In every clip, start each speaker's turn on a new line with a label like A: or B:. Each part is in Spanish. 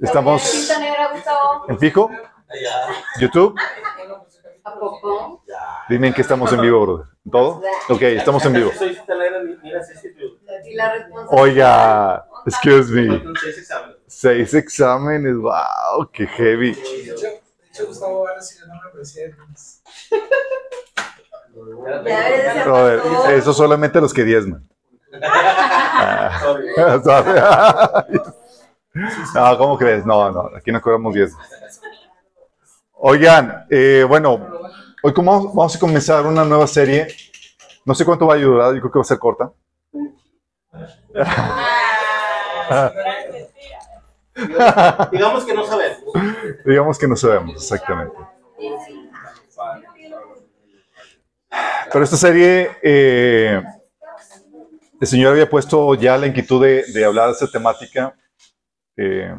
A: Estamos en fijo, YouTube.
B: ¿A poco?
A: Dime en qué estamos en vivo, brother. ¿En ¿Todo? Ok, estamos en vivo. Oiga, excuse me.
C: Seis exámenes.
A: Wow, qué heavy.
D: De hecho, de hecho, Gustavo va a recibir
A: Brother, eso solamente los que diezman. Ah, no, ¿cómo crees? No, no, aquí no cobramos diezmos. Oigan, eh, bueno, hoy como vamos a comenzar una nueva serie. No sé cuánto va a durar, yo creo que va a ser corta.
C: Digamos que no sabemos.
A: Digamos que no sabemos exactamente. Pero esta serie, eh, el Señor había puesto ya la inquietud de, de hablar de esta temática. Eh,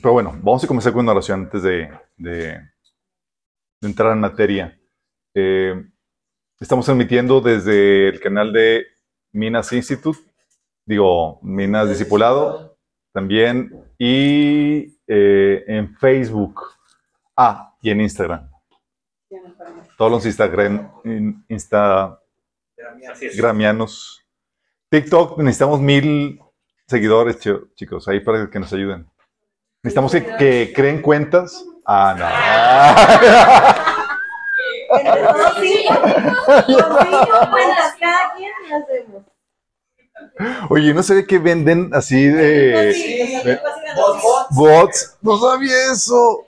A: pero bueno, vamos a comenzar con una oración antes de, de- de entrar en materia. Eh, estamos transmitiendo desde el canal de Minas Institute, digo, Minas Discipulado, también, y eh, en Facebook. Ah, y en Instagram. Todos los Instagram, in-
C: Así es.
A: Instagramianos. TikTok, necesitamos mil seguidores, chi- chicos, ahí para que nos ayuden. Necesitamos que, que creen cuentas. Ah,
B: Entre todos sí. Con cinco cuentas cada quien y hacemos.
A: no. Oye, ¿no se ve que venden así de
B: Sí,
A: de-
D: Bot, bot.
A: bots? No sabía eso.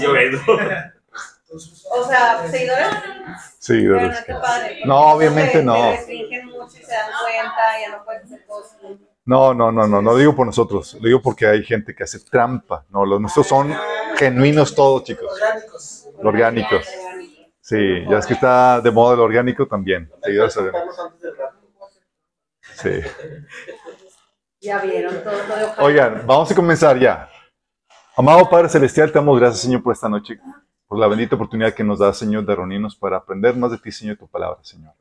C: Yo vendo.
B: O sea, seguidores.
A: Sí, de
B: Pero no, qué padre.
A: No, obviamente
B: Te-
A: no.
B: Te restringen mucho y se dan cuenta, ya no puedes hacer cosas.
A: No, no, no, no, no digo por nosotros, lo digo porque hay gente que hace trampa. No, los nuestros son genuinos todos, chicos.
D: Orgánicos.
A: Orgánicos. Sí, ya es que está de moda el orgánico también. Sí.
B: Ya vieron todo.
A: Oigan, vamos a comenzar ya. Amado Padre Celestial, te damos gracias, Señor, por esta noche, por la bendita oportunidad que nos da, Señor, de reunirnos para aprender más de ti, Señor, tu palabra, Señor.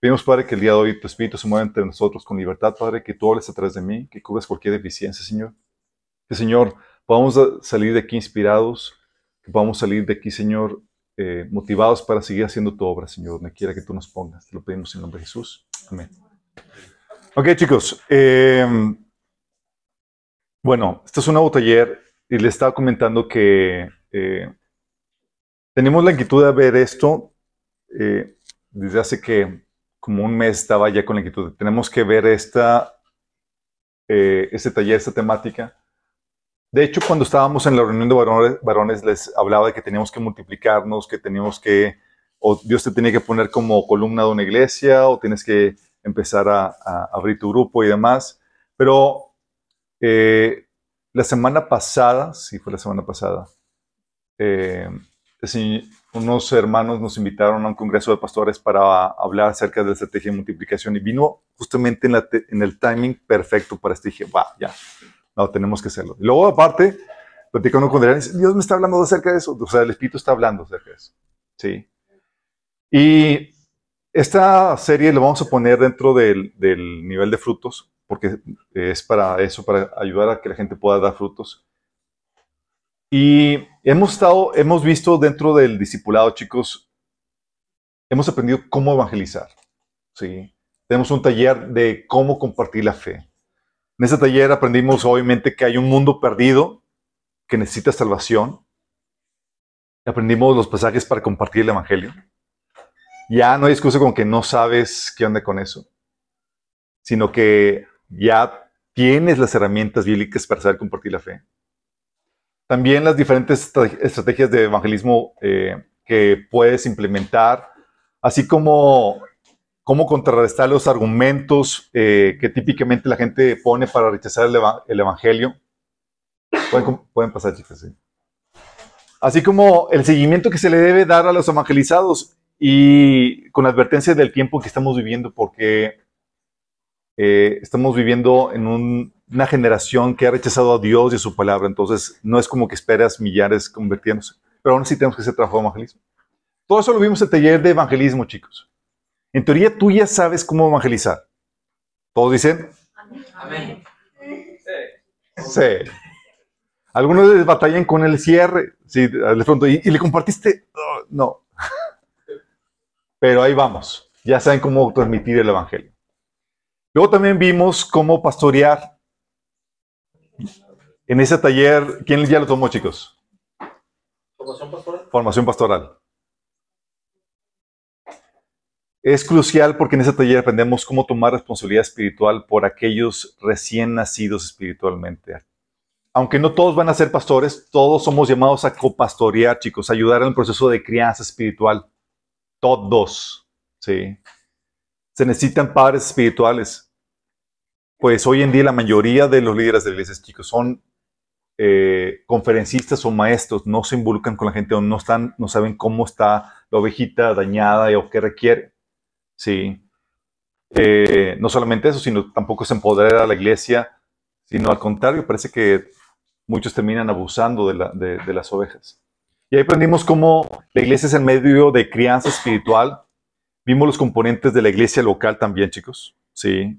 A: Pedimos, Padre, que el día de hoy tu Espíritu se mueva entre nosotros con libertad, Padre, que tú hables a través de mí, que cubras cualquier deficiencia, Señor. Que, Señor, podamos salir de aquí inspirados, que podamos salir de aquí, Señor, eh, motivados para seguir haciendo tu obra, Señor, donde quiera que tú nos pongas. Te lo pedimos en nombre de Jesús. Amén. Ok, chicos. eh, bueno, esto es un nuevo taller y le estaba comentando que eh, tenemos la inquietud de ver esto eh, desde hace que como un mes estaba ya con la inquietud. Tenemos que ver esta, eh, este taller, esta temática. De hecho, cuando estábamos en la reunión de varones, varones, les hablaba de que teníamos que multiplicarnos, que teníamos que, o Dios te tenía que poner como columna de una iglesia, o tienes que empezar a, a abrir tu grupo y demás. Pero eh, la semana pasada, sí fue la semana pasada, eh, unos hermanos nos invitaron a un congreso de pastores para hablar acerca de la estrategia de multiplicación y vino justamente en, la en el timing perfecto para esto. Dije, va, ya, no, tenemos que hacerlo. Y luego, aparte, platicando con Adrián, Dios me está hablando acerca de eso. O sea, el Espíritu está hablando acerca de eso. Sí. Y esta serie lo vamos a poner dentro del, del nivel de frutos, porque es para eso, para ayudar a que la gente pueda dar frutos. Y hemos estado, hemos visto dentro del discipulado, chicos, hemos aprendido cómo evangelizar. ¿sí? Tenemos un taller de cómo compartir la fe. En ese taller aprendimos, obviamente, que hay un mundo perdido que necesita salvación. Aprendimos los pasajes para compartir el evangelio. Ya no hay excusa con que no sabes qué onda con eso, sino que ya tienes las herramientas bíblicas para saber compartir la fe. También las diferentes estra- estrategias de evangelismo eh, que puedes implementar, así como cómo contrarrestar los argumentos eh, que típicamente la gente pone para rechazar el, eva- el evangelio. Pueden, pasar, chicas. sí. Así como el seguimiento que se le debe dar a los evangelizados y con advertencia del tiempo que estamos viviendo, porque eh, estamos viviendo en un- una generación que ha rechazado a Dios y a su palabra, entonces no es como que esperas millares convirtiéndose, pero aún así tenemos que hacer trabajo de evangelismo. Todo eso lo vimos en el taller de evangelismo, chicos. En teoría tú ya sabes cómo evangelizar. Todos dicen,
D: Amén.
A: Sí. Algunos les batallan con el cierre. Sí, de pronto, ¿y, y le compartiste? Oh, no. Pero ahí vamos. Ya saben cómo transmitir el Evangelio. Luego también vimos cómo pastorear. En ese taller, ¿quién ya lo tomó, chicos?
C: Formación pastoral.
A: Formación pastoral. Es crucial porque en ese taller aprendemos cómo tomar responsabilidad espiritual por aquellos recién nacidos espiritualmente. Aunque no todos van a ser pastores, todos somos llamados a copastorear, chicos, a ayudar en el proceso de crianza espiritual. Todos, ¿sí? Se necesitan padres espirituales. Pues hoy en día la mayoría de los líderes de iglesias, chicos, son eh, conferencistas o maestros, no se involucran con la gente o no, están, no saben cómo está la ovejita dañada o qué requiere. Sí. Eh, no solamente eso, sino tampoco se empodera la iglesia, sino al contrario, parece que muchos terminan abusando de, la- de- de las ovejas. Y ahí aprendimos cómo la iglesia es el medio de crianza espiritual. Vimos los componentes de la iglesia local también, chicos. Sí.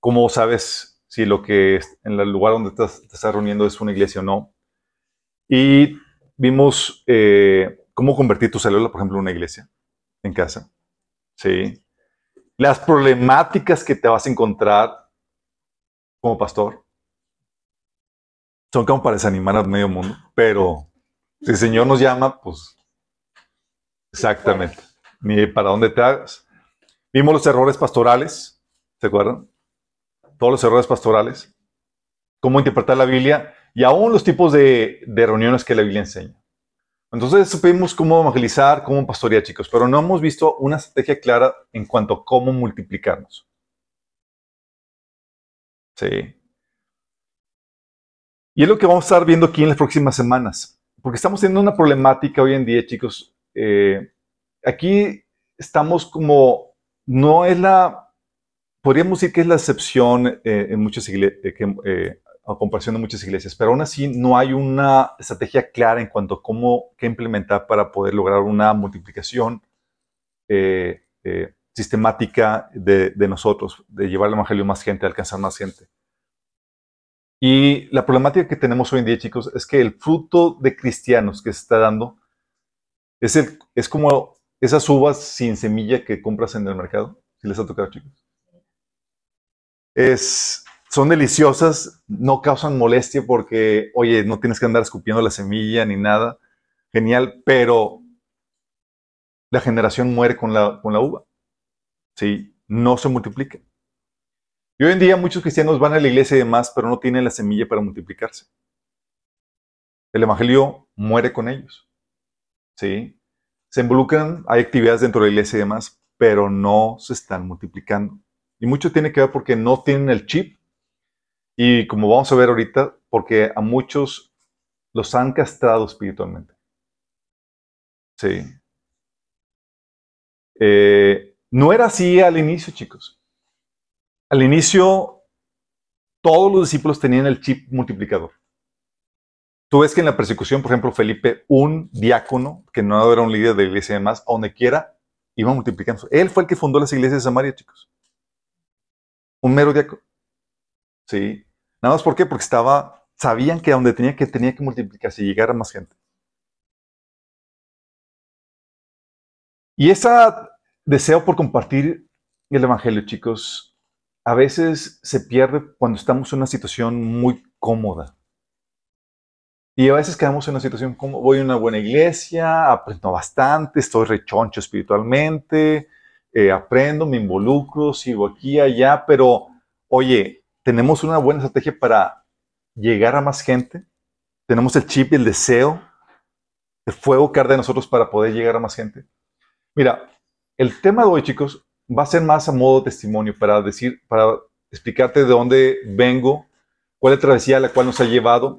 A: ¿Cómo sabes si lo que es- en el lugar donde estás, te estás reuniendo es una iglesia o no? Y vimos eh, cómo convertir tu célula, por ejemplo, en una iglesia en casa. Sí. Las problemáticas que te vas a encontrar como pastor son como para desanimar al medio mundo, pero si el Señor nos llama, pues exactamente. Ni para dónde te hagas. Vimos los errores pastorales, ¿se acuerdan? Todos los errores pastorales. Cómo interpretar la Biblia y aún los tipos de, reuniones que la Biblia enseña. Entonces supimos cómo evangelizar, cómo pastorear, chicos, pero no hemos visto una estrategia clara en cuanto a cómo multiplicarnos. Sí. Y es lo que vamos a estar viendo aquí en las próximas semanas, porque estamos teniendo una problemática hoy en día, chicos. Eh, aquí estamos como, no es la, podríamos decir que es la excepción eh, en muchas iglesias, a comparación de muchas iglesias, pero aún así no hay una estrategia clara en cuanto a cómo qué implementar para poder lograr una multiplicación eh, eh, sistemática de, de nosotros, de llevar el evangelio a más gente, alcanzar más gente. Y la problemática que tenemos hoy en día, chicos, es que el fruto de cristianos que se está dando es, el, es como esas uvas sin semilla que compras en el mercado. Si les ha tocado, chicos. Son deliciosas, no causan molestia porque, oye, no tienes que andar escupiendo la semilla ni nada. Genial, pero la generación muere con la, con la uva. ¿Sí? No se multiplica. Y hoy en día muchos cristianos van a la iglesia y demás, pero no tienen la semilla para multiplicarse. El evangelio muere con ellos. ¿Sí? Se involucran, hay actividades dentro de la iglesia y demás, pero no se están multiplicando. Y mucho tiene que ver porque no tienen el chip. Y como vamos a ver ahorita, porque a muchos los han castrado espiritualmente. Sí. Eh, no era así al inicio, chicos. Al inicio, todos los discípulos tenían el chip multiplicador. Tú ves que en la persecución, por ejemplo, Felipe, un diácono, que no era un líder de iglesia y demás, a donde quiera, iba multiplicando. Él fue el que fundó las iglesias de Samaria, chicos. Un mero diácono. Sí. Nada más, ¿por qué? Porque estaba, sabían que donde tenía que, tenía que multiplicarse y llegar a más gente. Y ese deseo por compartir el Evangelio, chicos, a veces se pierde cuando estamos en una situación muy cómoda. Y a veces quedamos en una situación como, voy a una buena iglesia, aprendo bastante, estoy rechoncho espiritualmente, eh, aprendo, me involucro, sigo aquí allá, pero oye, tenemos una buena estrategia para llegar a más gente, tenemos el chip y el deseo, el fuego que arde de nosotros para poder llegar a más gente. Mira, el tema de hoy, chicos, va a ser más a modo testimonio para decir, para explicarte de dónde vengo, cuál es la travesía a la cual nos ha llevado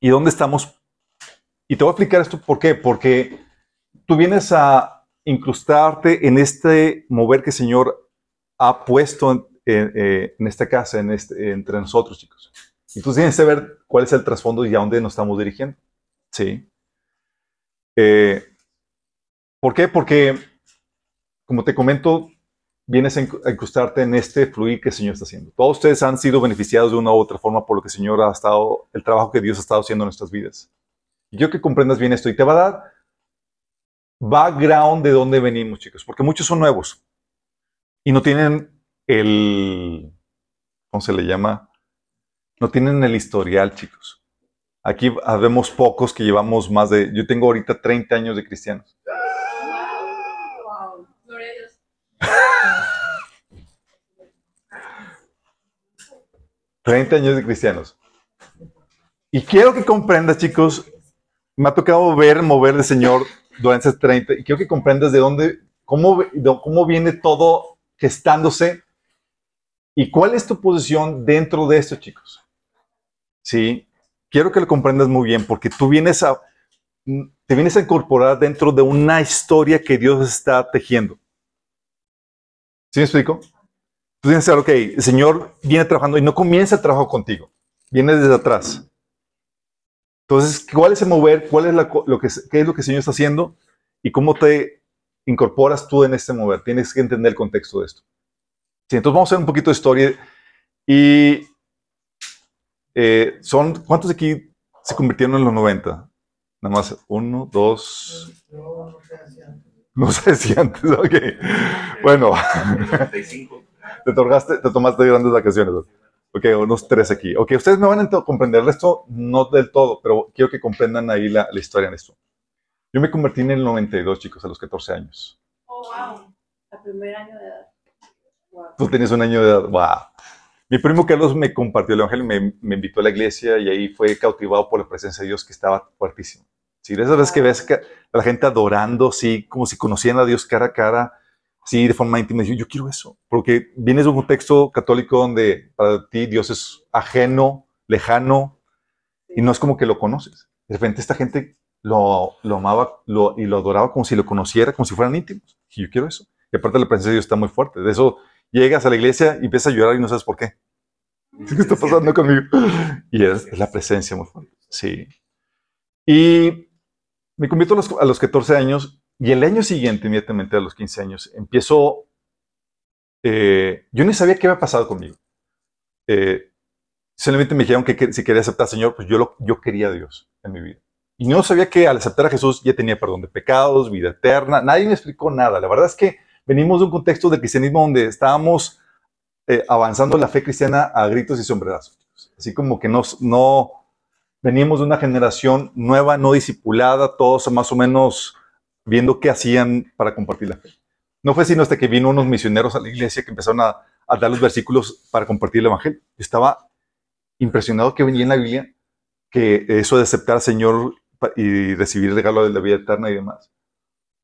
A: y dónde estamos. Y te voy a explicar esto por qué. Porque tú vienes a incrustarte en este mover que el Señor ha puesto en, en, en esta casa, en este, entre nosotros, chicos. Tú tienes que ver cuál es el trasfondo y a dónde nos estamos dirigiendo. Sí. Eh, ¿Por qué? Porque, como te comento, vienes a incrustarte en este fluir que el Señor está haciendo. Todos ustedes han sido beneficiados de una u otra forma por lo que el Señor ha estado, el trabajo que Dios ha estado haciendo en nuestras vidas. Y yo que comprendas bien esto y te va a dar background de dónde venimos, chicos, porque muchos son nuevos y no tienen el, ¿cómo se le llama? No tienen el historial, chicos. Aquí habemos pocos que llevamos más de, yo tengo ahorita 30 años de cristianos.
E: Dios.
A: 30 años de cristianos. Y quiero que comprendas, chicos, me ha tocado ver mover el Señor durante esos 30, y quiero que comprendas de dónde, cómo, cómo viene todo gestándose y cuál es tu posición dentro de esto, chicos. Sí, quiero que lo comprendas muy bien, porque tú vienes a, te vienes a incorporar dentro de una historia que Dios está tejiendo. ¿Sí me explico? Tú tienes que ok, el Señor viene trabajando y no comienza el trabajo contigo, viene desde atrás. Entonces, ¿cuál es el mover? ¿Cuál es la lo que, qué es lo que el Señor está haciendo? ¿Y cómo te incorporas tú en este mover? Tienes que entender el contexto de esto. Sí, entonces vamos a hacer un poquito de historia. Y eh, son, ¿cuántos de aquí se convirtieron en los 90? Nada más, uno, dos,
D: No, sé,
A: si antes, ok. Bueno,
C: 95.
A: te, tomaste, te tomaste grandes vacaciones. Ok, unos tres aquí. Ok, ustedes me van a comprender esto, no del todo, pero quiero que comprendan ahí la, la historia en esto. Yo me convertí en el 92, chicos, a los 14 años.
B: Oh, wow. El primer año de edad. Wow.
A: Tú tenías un año de edad. ¡Wow! Mi primo Carlos me compartió el evangelio, me, me invitó a la iglesia y ahí fue cautivado por la presencia de Dios que estaba fuertísimo. Sí, de esas veces que ves a la gente adorando, sí, como si conocieran a Dios cara a cara, sí, de forma íntima. Yo, yo quiero eso, porque vienes de un contexto católico donde para ti Dios es ajeno, lejano, y no es como que lo conoces. De repente esta gente lo, lo amaba lo- y lo adoraba como si lo conociera, como si fueran íntimos. Y yo quiero eso. Y aparte la presencia de Dios está muy fuerte. De eso llegas a la iglesia y empiezas a llorar y no sabes por qué. ¿Qué está pasando conmigo? Y es, es la presencia muy fuerte. Sí. Y me convierto a los, a los 14 años y el año siguiente, inmediatamente a los 15 años, empiezo... eh, yo ni sabía qué había pasado conmigo. Eh, solamente me dijeron que, que si quería aceptar al Señor, pues yo, lo, yo quería a Dios en mi vida. Y no sabía que al aceptar a Jesús ya tenía perdón de pecados, vida eterna. Nadie me explicó nada. La verdad es que venimos de un contexto del cristianismo donde estábamos eh, avanzando la fe cristiana a gritos y sombrerazos. Así como que nos, no veníamos de una generación nueva, no discipulada, todos más o menos viendo qué hacían para compartir la fe. No fue sino hasta que vino unos misioneros a la iglesia que empezaron a, a dar los versículos para compartir el evangelio. Estaba impresionado que venía en la Biblia que eso de aceptar al Señor y recibir el regalo de la vida eterna y demás.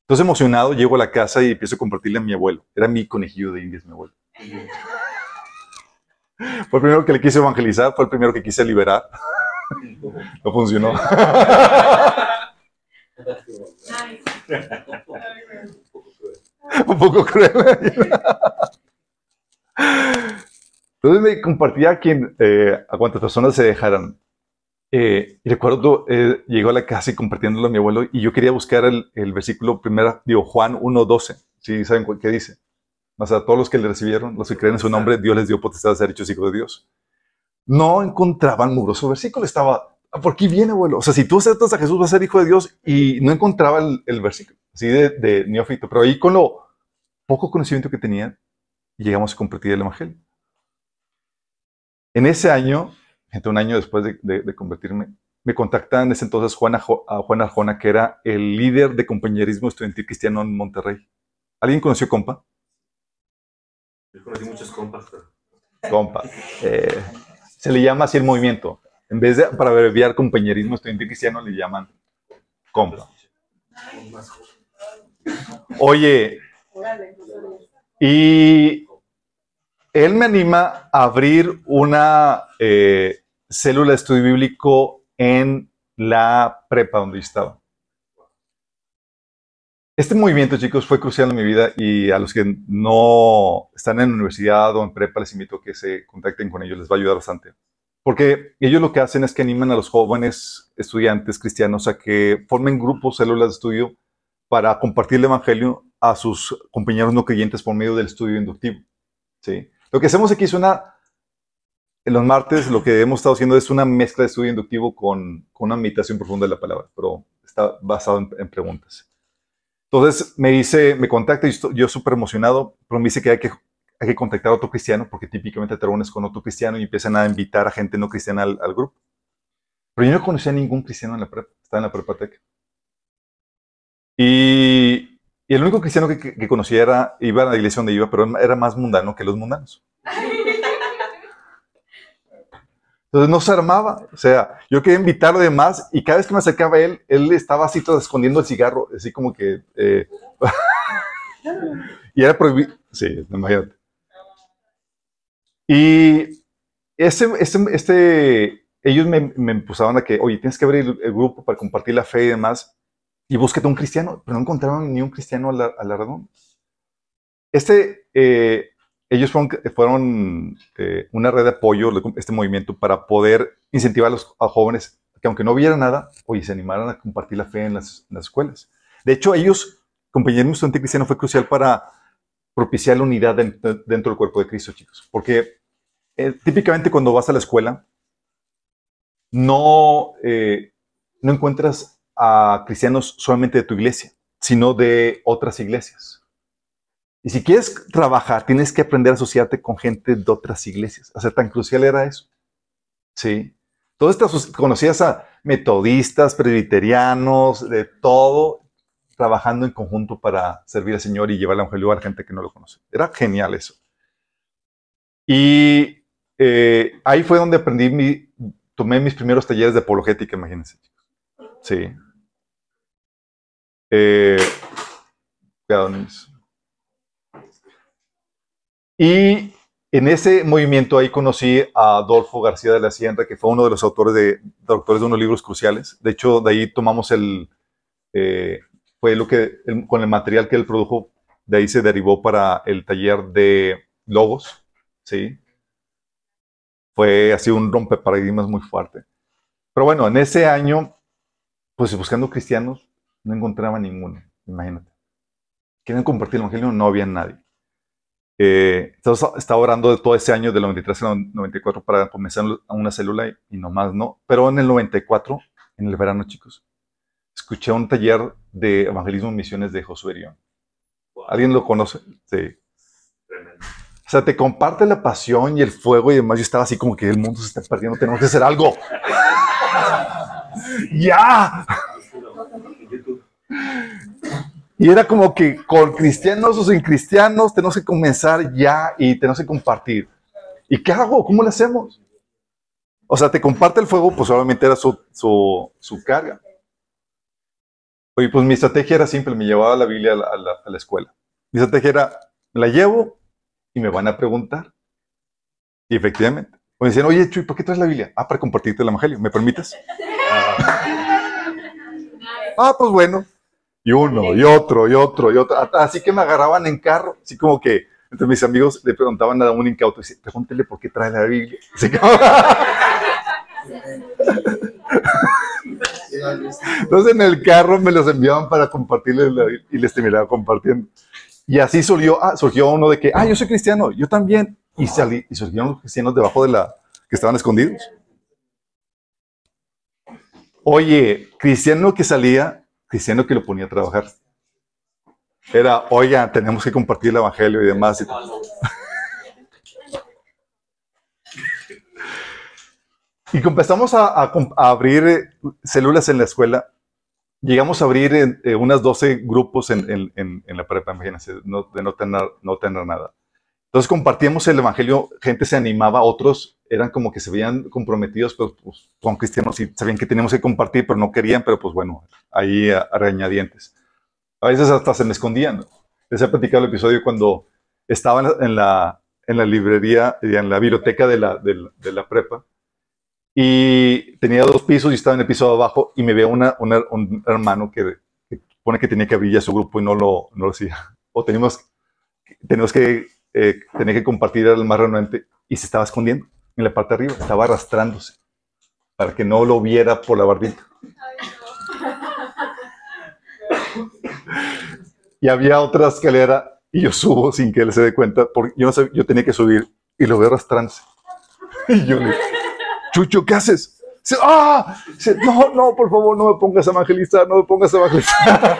A: Entonces emocionado llego a la casa y empiezo a compartirle a mi abuelo. Era mi conejillo de indias, mi abuelo. Fue el primero que le quise evangelizar, fue el primero que quise liberar. No funcionó. Un poco cruel. Entonces me compartía a, quien, eh, a cuántas personas se dejaran. Eh, y recuerdo, eh, llegó a la casa y compartiéndolo a mi abuelo y yo quería buscar el, el versículo primero, digo, Juan 1.12. ¿Sí saben qué dice? Más a todos los que le recibieron, los que creen en su nombre, Dios les dio potestad de ser hechos hijos de Dios. No encontraban muroso versículo, estaba, "Ah, ¿por qué viene, abuelo? O sea, si tú aceptas a Jesús, vas a ser hijo de Dios y no encontraba el, el versículo, así de, de neófito. Pero ahí con lo poco conocimiento que tenía, llegamos a compartir el evangelio. En ese año, gente, un año después de, de- de convertirme, me contactan en ese entonces Juan, a Juan Arjona, que era el líder de compañerismo estudiantil cristiano en Monterrey. ¿Alguien conoció compa?
C: Yo conocí muchos compas, pero
A: Compa. Eh, se le llama así el movimiento. En vez de, para abreviar compañerismo estudiantil cristiano, le llaman compa. Oye, y él me anima a abrir una eh, célula de estudio bíblico en la prepa donde estaba. Este movimiento, chicos, fue crucial en mi vida y a los que no están en universidad o en prepa les invito a que se contacten con ellos, les va a ayudar bastante. Porque ellos lo que hacen es que animan a los jóvenes estudiantes cristianos a que formen grupos, células de estudio para compartir el Evangelio a sus compañeros no creyentes por medio del estudio inductivo. ¿sí? Lo que hacemos aquí es una, en los martes lo que hemos estado haciendo es una mezcla de estudio inductivo con, con una meditación profunda de la palabra, pero está basado en, en preguntas. Entonces me dice, me contacta y yo súper emocionado, pero me dice que hay que hay que contactar a otro cristiano porque típicamente te reúnes con otro cristiano y empiezan a invitar a gente no cristiana al, al grupo. Pero yo no conocía a ningún cristiano en la prepa, estaba en la prepateca. Y, y el único cristiano que, conocía era, iba a la iglesia donde iba, pero era más mundano que los mundanos. Entonces no se armaba. O sea, yo quería invitarlo de más y cada vez que me acercaba a él, él estaba así todo escondiendo el cigarro, así como que... eh, y era prohibido. Sí, imagínate. Y ese, ese- este, ellos me, me impulsaban a que, oye, tienes que abrir el, grupo para compartir la fe y demás, y búsquete un cristiano, pero no encontraban ni un cristiano a la, a la redonda. Este, eh, ellos fueron, fueron eh, una red de apoyo, este movimiento, para poder incentivar a los a jóvenes que aunque no viera nada, oye, se animaran a compartir la fe en las, en las escuelas. De hecho, ellos, compañerismo estudiante cristiano fue crucial para propiciar la unidad dentro, dentro del cuerpo de Cristo, chicos. Porque eh, típicamente cuando vas a la escuela, no, eh, no encuentras a cristianos solamente de tu iglesia, sino de otras iglesias. Y si quieres trabajar, tienes que aprender a asociarte con gente de otras iglesias. O sea, tan crucial era eso. Sí. Todas estas conocías a metodistas, presbiterianos, de todo, trabajando en conjunto para servir al Señor y llevar el Evangelio a la gente que no lo conoce. Era genial eso. Y eh, ahí fue donde aprendí, mi, tomé mis primeros talleres de apologética, imagínense. Sí. Eh. Y en ese movimiento ahí conocí a Adolfo García de la Sierra, que fue uno de los autores de, autores de unos libros cruciales. De hecho, de ahí tomamos el, eh, fue lo que, con el material que él produjo, de ahí se derivó para el taller de logos, ¿sí? Fue así un rompeparadigmas muy fuerte. Pero bueno, en ese año, pues buscando cristianos, no encontraba ninguno, imagínate. Querían compartir el evangelio, no había nadie. Eh, entonces estaba orando de todo ese año, del 93 al 94, para comenzar a una célula y, y nomás no. Pero en el 94, en el verano, chicos, escuché un taller de evangelismo y misiones de Josué Erión. ¿Alguien lo conoce? Sí.
C: Tremendo.
A: Sea, te comparte la pasión y el fuego y demás. Yo estaba así como que el mundo se está perdiendo, tenemos que hacer algo. ¡Ya! Y era como que con cristianos o sin cristianos tenemos que comenzar ya y tenemos que compartir. ¿Y qué hago? ¿Cómo lo hacemos? O sea, te comparte el fuego, pues obviamente era su, su, su carga. Oye, pues mi estrategia era simple, me llevaba la Biblia a la, a la- a la escuela. Mi estrategia era, me la llevo y me van a preguntar. Y efectivamente. Me decían, oye, Chuy, ¿por qué traes la Biblia? Ah, para compartirte el Evangelio, ¿me permites? Ah, pues bueno. Y uno, y otro, y otro, y otro. Así que me agarraban en carro, así como que entre mis amigos le preguntaban a un incauto, dice, pregúntele por qué trae la Biblia. Así como- Entonces en el carro me los enviaban para compartirles la Biblia y les terminaba compartiendo. Y así surgió, ah, surgió uno de que, ah, yo soy cristiano, yo también. Y, salí, y surgieron los cristianos debajo de la, que estaban escondidos. Oye, cristiano que salía, cristiano que lo ponía a trabajar. Era, oiga, tenemos que compartir el evangelio y demás. Y Y empezamos a abrir eh, células en la escuela. Llegamos a abrir eh, eh, unas 12 grupos en, en- en- en la prepa, imagínense, no, de no tener, no tener nada. Entonces compartíamos el evangelio, gente se animaba, otros eran como que se veían comprometidos, pero pues, son cristianos y sabían que teníamos que compartir, pero no querían, pero pues bueno, ahí a, a regañadientes. A veces hasta se me escondían. Les he platicado el episodio cuando estaba en la, en la, librería, en la biblioteca de la, de de la prepa, y tenía dos pisos y estaba en el piso de abajo y me veo una, una- un hermano que, pone que tenía que abrir ya su grupo y no lo, no lo hacía. O teníamos, teníamos que, eh, que compartir al más renuente y se estaba escondiendo en la parte de arriba, estaba arrastrándose para que no lo viera por la barbita. y había otra escalera y yo subo sin que él se dé cuenta, porque yo no sabía, yo tenía que subir y lo veo arrastrándose. Y yo le Chucho, ¿qué haces? Dice, ¡ah! Dice, no, no, por favor, no me pongas a evangelizar, no me pongas a evangelizar.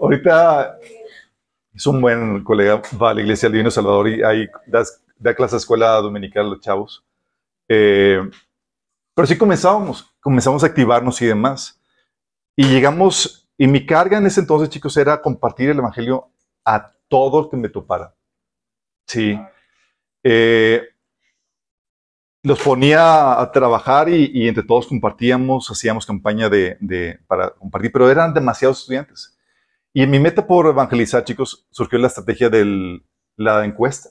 A: Ahorita es un buen colega, va a la iglesia del Divino Salvador y ahí das- da clase de escuela dominical a los chavos. Eh, pero sí comenzábamos, comenzamos a activarnos y demás. Y llegamos, y mi carga en ese entonces, chicos, era compartir el Evangelio a todo el que me topara. Sí. Eh, los ponía a trabajar y, entre todos compartíamos, hacíamos campaña de, para compartir, pero eran demasiados estudiantes. Y en mi meta por evangelizar, chicos, surgió la estrategia de la encuesta.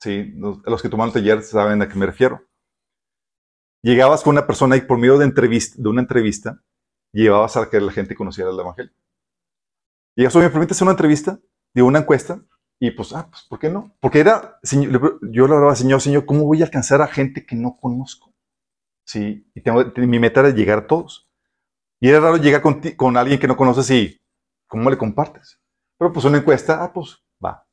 A: Sí, los, que tomaron taller saben a qué me refiero. Llegabas con una persona y por medio de, de una entrevista, llevabas a que la gente conociera el Evangelio. Y eso me permite hacer una entrevista, de una encuesta, y pues, ah, pues, ¿por qué no? Porque era, yo le hablaba, Señor, Señor, ¿cómo voy a alcanzar a gente que no conozco? Sí, y tengo, mi meta era llegar a todos. Y era raro llegar con alguien que no conoces y, ¿cómo le compartes? Pero pues una encuesta, ah, pues va.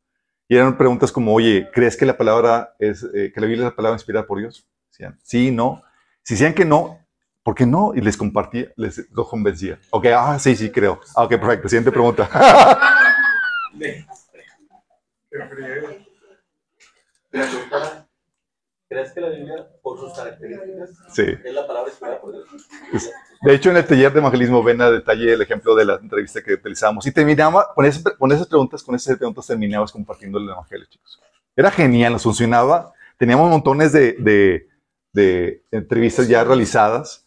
A: Y eran preguntas como, oye, ¿crees que la palabra es, eh, que la Biblia es la palabra inspirada por Dios? Decían, sí, no. Si decían que no, ¿por qué no? Y les compartía, les los convencía. Ok, ah, sí, sí, creo. Ah, ok, perfecto. Siguiente pregunta.
C: ¿Crees que la Biblia, por sus características,
A: sí.
C: es la palabra inspirada por Dios?
A: De hecho, en el taller de evangelismo ven a detalle el ejemplo de la entrevista que utilizamos. Y terminaba, con, ese- con esas preguntas, con esas preguntas terminabas compartiendo el evangelio, chicos. Era genial, nos funcionaba. Teníamos montones de, de- de entrevistas ya realizadas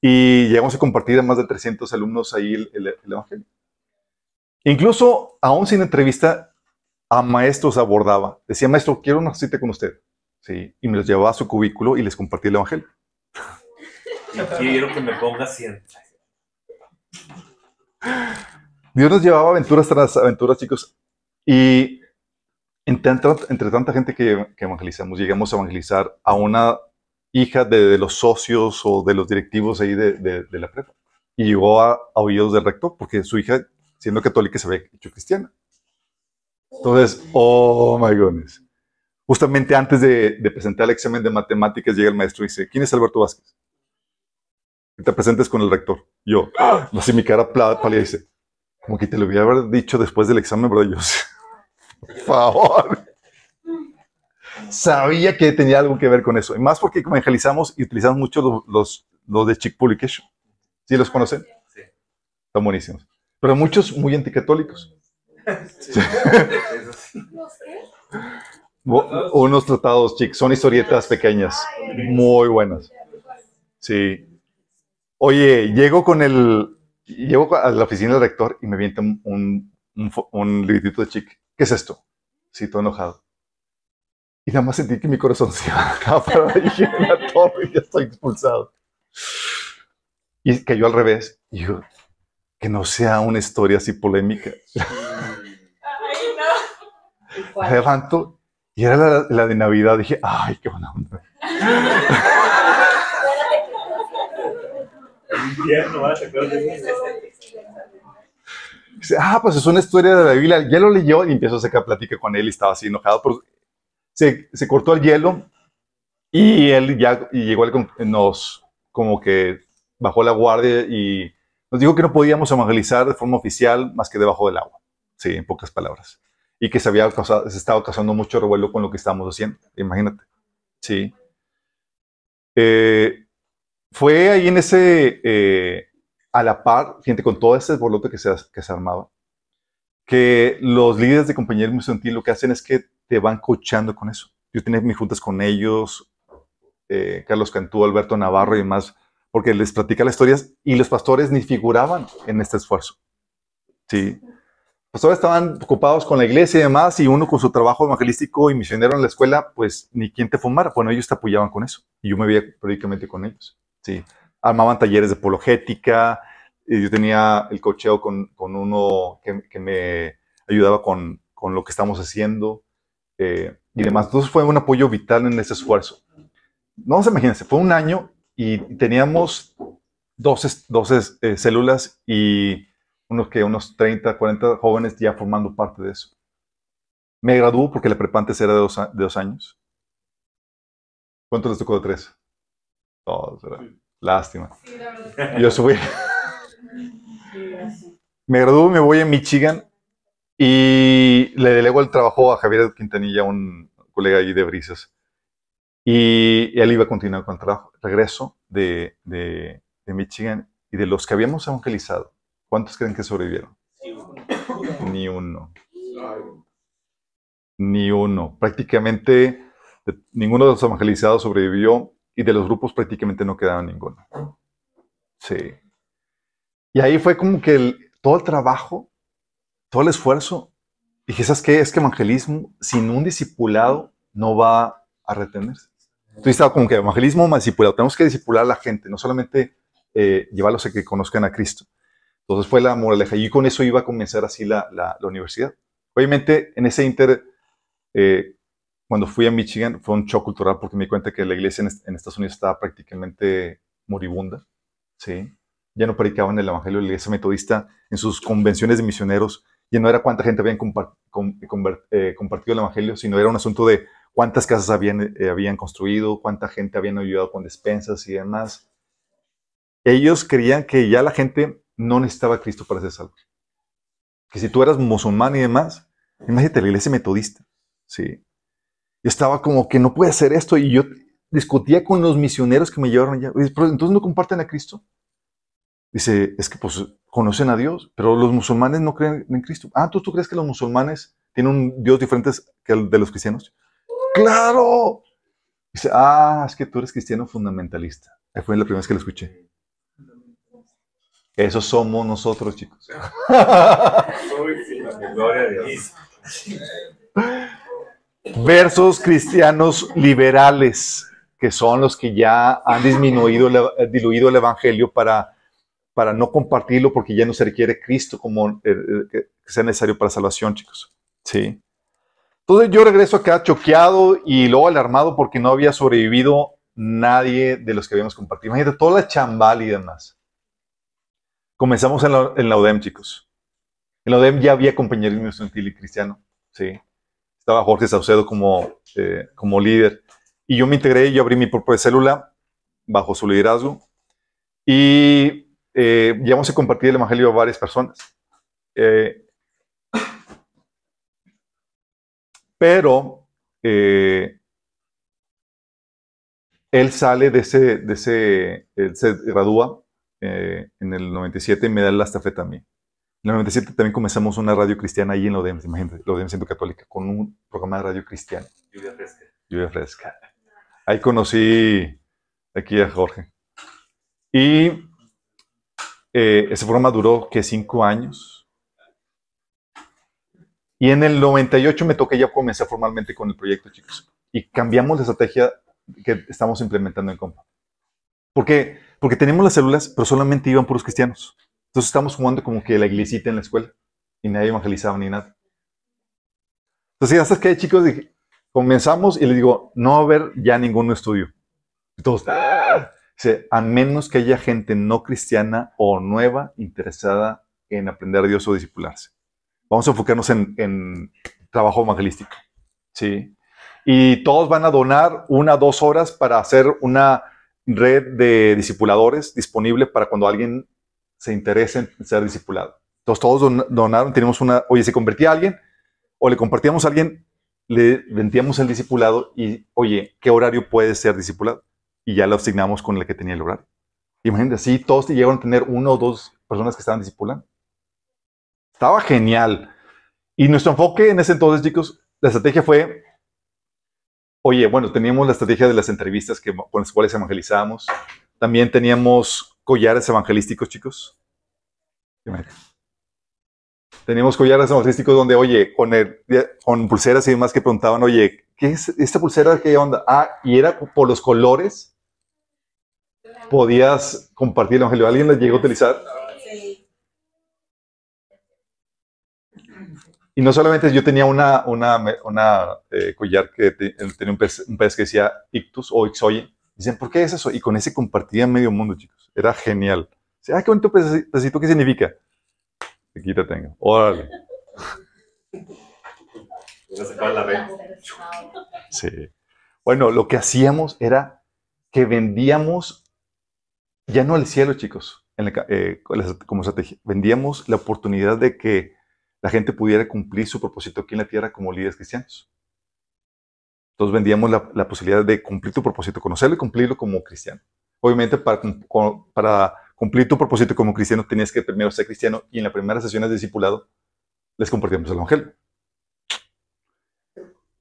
A: y llegamos a compartir a más de 300 alumnos ahí el, el- el evangelio. Incluso, aún sin entrevista, a maestros abordaba. Decía, maestro, quiero una cita con usted. Sí, y me los llevaba a su cubículo y les compartía el evangelio.
C: Quiero que me ponga 100.
A: Dios nos llevaba aventuras tras aventuras, chicos. Y entre, tanta- entre tanta gente que, que evangelizamos, llegamos a evangelizar a una hija de, de los socios o de los directivos ahí de, de- de la prepa. Y llegó a, a oídos del rector, porque su hija, siendo católica, se había hecho cristiana. Entonces, oh my goodness. Justamente antes de, presentar el examen de matemáticas, llega el maestro y dice: ¿Quién es Alberto Vázquez? Que te presentes con el rector. Yo, así mi cara pálida dice: como que te lo voy a haber dicho después del examen, bro. Yo, por favor. Sabía que tenía algo que ver con eso. Y más porque evangelizamos y utilizamos mucho los, los, los de Chick Publication. ¿Sí los conocen?
C: Sí.
A: Están buenísimos. Pero muchos muy anticatólicos.
C: Sí.
A: Bo- Unos tratados, chicos. Son historietas pequeñas. Muy buenas. Sí. Oye, llego con el. Llego a la oficina del rector y me avienta un, un, un librito de chic. ¿Qué es esto? Sí, todo enojado. Y nada más sentí que mi corazón se bajaba para dije, la torre, ya estoy expulsado. Y cayó al revés. Y yo, que no sea una historia así polémica. Me levanto y era la, la de Navidad. Dije, ay, qué buena onda. Dice, ah, pues es una historia de la Biblia. Ya lo leyó y empiezo a sacar plática con él y estaba así enojado. Pero se, cortó el hielo y él ya y llegó, al nos como que bajó la guardia y nos dijo que no podíamos evangelizar de forma oficial más que debajo del agua. Sí, en pocas palabras. Y que se había causado, se estaba causando mucho revuelo con lo que estábamos haciendo. Imagínate. Sí. Eh, fue ahí en ese, eh, a la par, gente, con todo ese bolote que se, que se armaba, que los líderes de compañerismo estudiantil lo que hacen es que te van coachando con eso. Yo tenía mis juntas con ellos, eh, Carlos Cantú, Alberto Navarro y demás, porque les platica las historias y los pastores ni figuraban en este esfuerzo. Sí. Pastores estaban ocupados con la iglesia y demás, y uno con su trabajo evangelístico y misionero en la escuela, pues ni quien te fumara. Bueno, ellos te apoyaban con eso. Y yo me veía periódicamente con ellos. Sí. Armaban talleres de apologética. y yo tenía el cocheo con, con uno que, que me ayudaba con, con lo que estamos haciendo eh, y demás. Entonces fue un apoyo vital en ese esfuerzo. no se imagínense, fue un año y teníamos 12, 12 eh, células y unos que unos 30, 40 jóvenes ya formando parte de eso. Me graduó porque la prepa antes era de dos, de dos años. ¿Cuánto les tocó de tres? Todos, ¿verdad? Lástima. Yo subí. Me graduó, me voy a Michigan y le delego el trabajo a Javier Quintanilla, un colega ahí de Brisas. Y él iba a continuar con el trabajo. Regreso de, de, de Michigan y de los que habíamos evangelizado, ¿cuántos creen que sobrevivieron? Ni uno. Ni uno. Prácticamente ninguno de los evangelizados sobrevivió y de los grupos prácticamente no quedaba ninguno. Sí. Y ahí fue como que todo el trabajo, todo el esfuerzo. Y dije, ¿sabes qué? Es que evangelismo sin un discipulado no va a retenerse. Entonces estaba como que evangelismo más discipulado. Tenemos que discipular a la gente, no solamente eh, llevarlos a que conozcan a Cristo. Entonces fue la moraleja. Y con eso iba a comenzar así la, la- la universidad. Obviamente, en ese inter, eh, cuando fui a Michigan, fue un shock cultural porque me di cuenta que la iglesia en, en Estados Unidos estaba prácticamente moribunda. ¿sí? Ya no predicaban el evangelio de la iglesia metodista en sus convenciones de misioneros. Ya no era cuánta gente habían eh, compartido el evangelio, sino era un asunto de cuántas casas habían, eh, habían construido, cuánta gente habían ayudado con despensas y demás. Ellos creían que ya la gente no necesitaba a Cristo para ser salvo. Que si tú eras musulmán y demás, imagínate la iglesia metodista. Sí. Yo estaba como que no puede hacer esto y yo discutía con los misioneros que me llevaron allá. Entonces no comparten a Cristo. Dice, es que pues conocen a Dios, pero los musulmanes no creen en Cristo. Ah, ¿tú, tú crees que los musulmanes tienen un Dios diferente que el de los cristianos? ¡Claro! Dice, ah, es que tú eres cristiano fundamentalista. Ahí fue la primera vez que lo escuché. Eso somos nosotros, chicos. Versus cristianos liberales, que son los que ya han disminuido, diluido el evangelio para, para no compartirlo porque ya no se requiere Cristo como eh, eh, que sea necesario para salvación, chicos. Sí. Entonces yo regreso acá choqueado y luego alarmado porque no había sobrevivido nadie de los que habíamos compartido. Imagínate toda la chambal y demás. Comenzamos en la, en UDEM, chicos. En la UDEM ya había compañerismo estudiantil y cristiano. Sí. Estaba Jorge Saucedo como, eh, como líder. Y yo me integré, yo abrí mi propia célula bajo su liderazgo. Y eh, llegamos a compartir el evangelio a varias personas. Eh, pero eh, él sale de ese, de ese, él se gradúa eh, en el 97 y me da la estafeta a mí. En el 97 también comenzamos una radio cristiana ahí en la ODEM, imagínate, la ODEM Centro Católica, con un programa de radio cristiano,
C: Lluvia fresca.
A: lluvia fresca. Ahí conocí aquí a Jorge. Y eh, ese programa duró, que Cinco años. Y en el 98 me toca ya comenzar formalmente con el proyecto, chicos. Y cambiamos la estrategia que estamos implementando en Compa. ¿Por qué? Porque tenemos las células, pero solamente iban puros cristianos. Entonces estamos jugando como que la iglesita en la escuela y nadie evangelizaba ni nada. Entonces, ¿hasta que chicos? Dije, comenzamos y les digo, no va a haber ya ningún estudio. Y todos, ¡ah! Dice, a menos que haya gente no cristiana o nueva interesada en aprender a Dios o discipularse. Vamos a enfocarnos en, en trabajo evangelístico. ¿sí? Y todos van a donar una o dos horas para hacer una red de discipuladores disponible para cuando alguien se interese en ser discipulado. Entonces todos don- donaron, tenemos una, oye, se convertía a alguien o le compartíamos a alguien, le vendíamos el discipulado y, oye, ¿qué horario puede ser discipulado? Y ya lo asignamos con el que tenía el horario. Imagínate, así todos llegaron a tener uno o dos personas que estaban discipulando. Estaba genial. Y nuestro enfoque en ese entonces, chicos, la estrategia fue, oye, bueno, teníamos la estrategia de las entrevistas que, con las cuales evangelizábamos. También teníamos collares evangelísticos, chicos. Teníamos collares evangelísticos donde, oye, con, el- con pulseras y demás que preguntaban, oye, ¿qué es esta pulsera? ¿Qué onda? Ah, y era por los colores. Podías compartir el evangelio. ¿Alguien les llegó a utilizar? Y no solamente yo tenía una, una, una eh, collar que te- tenía un pez, un pez que decía Ictus o Ixoye, Dicen, ¿por qué es eso? Y con ese compartía medio mundo, chicos. Era genial. Dice, ah, qué bonito pedacito, ¿qué significa? Aquí te tengo. Órale. Sí. Bueno, lo que hacíamos era que vendíamos, ya no el cielo, chicos, en la eh, como estrategia, vendíamos la oportunidad de que la gente pudiera cumplir su propósito aquí en la tierra como líderes cristianos. Entonces vendíamos la, posibilidad de cumplir tu propósito, conocerlo y cumplirlo como cristiano. Obviamente, para, cumplir tu propósito como cristiano, tenías que primero ser cristiano y en las primeras sesiones de discipulado les compartíamos el evangelio.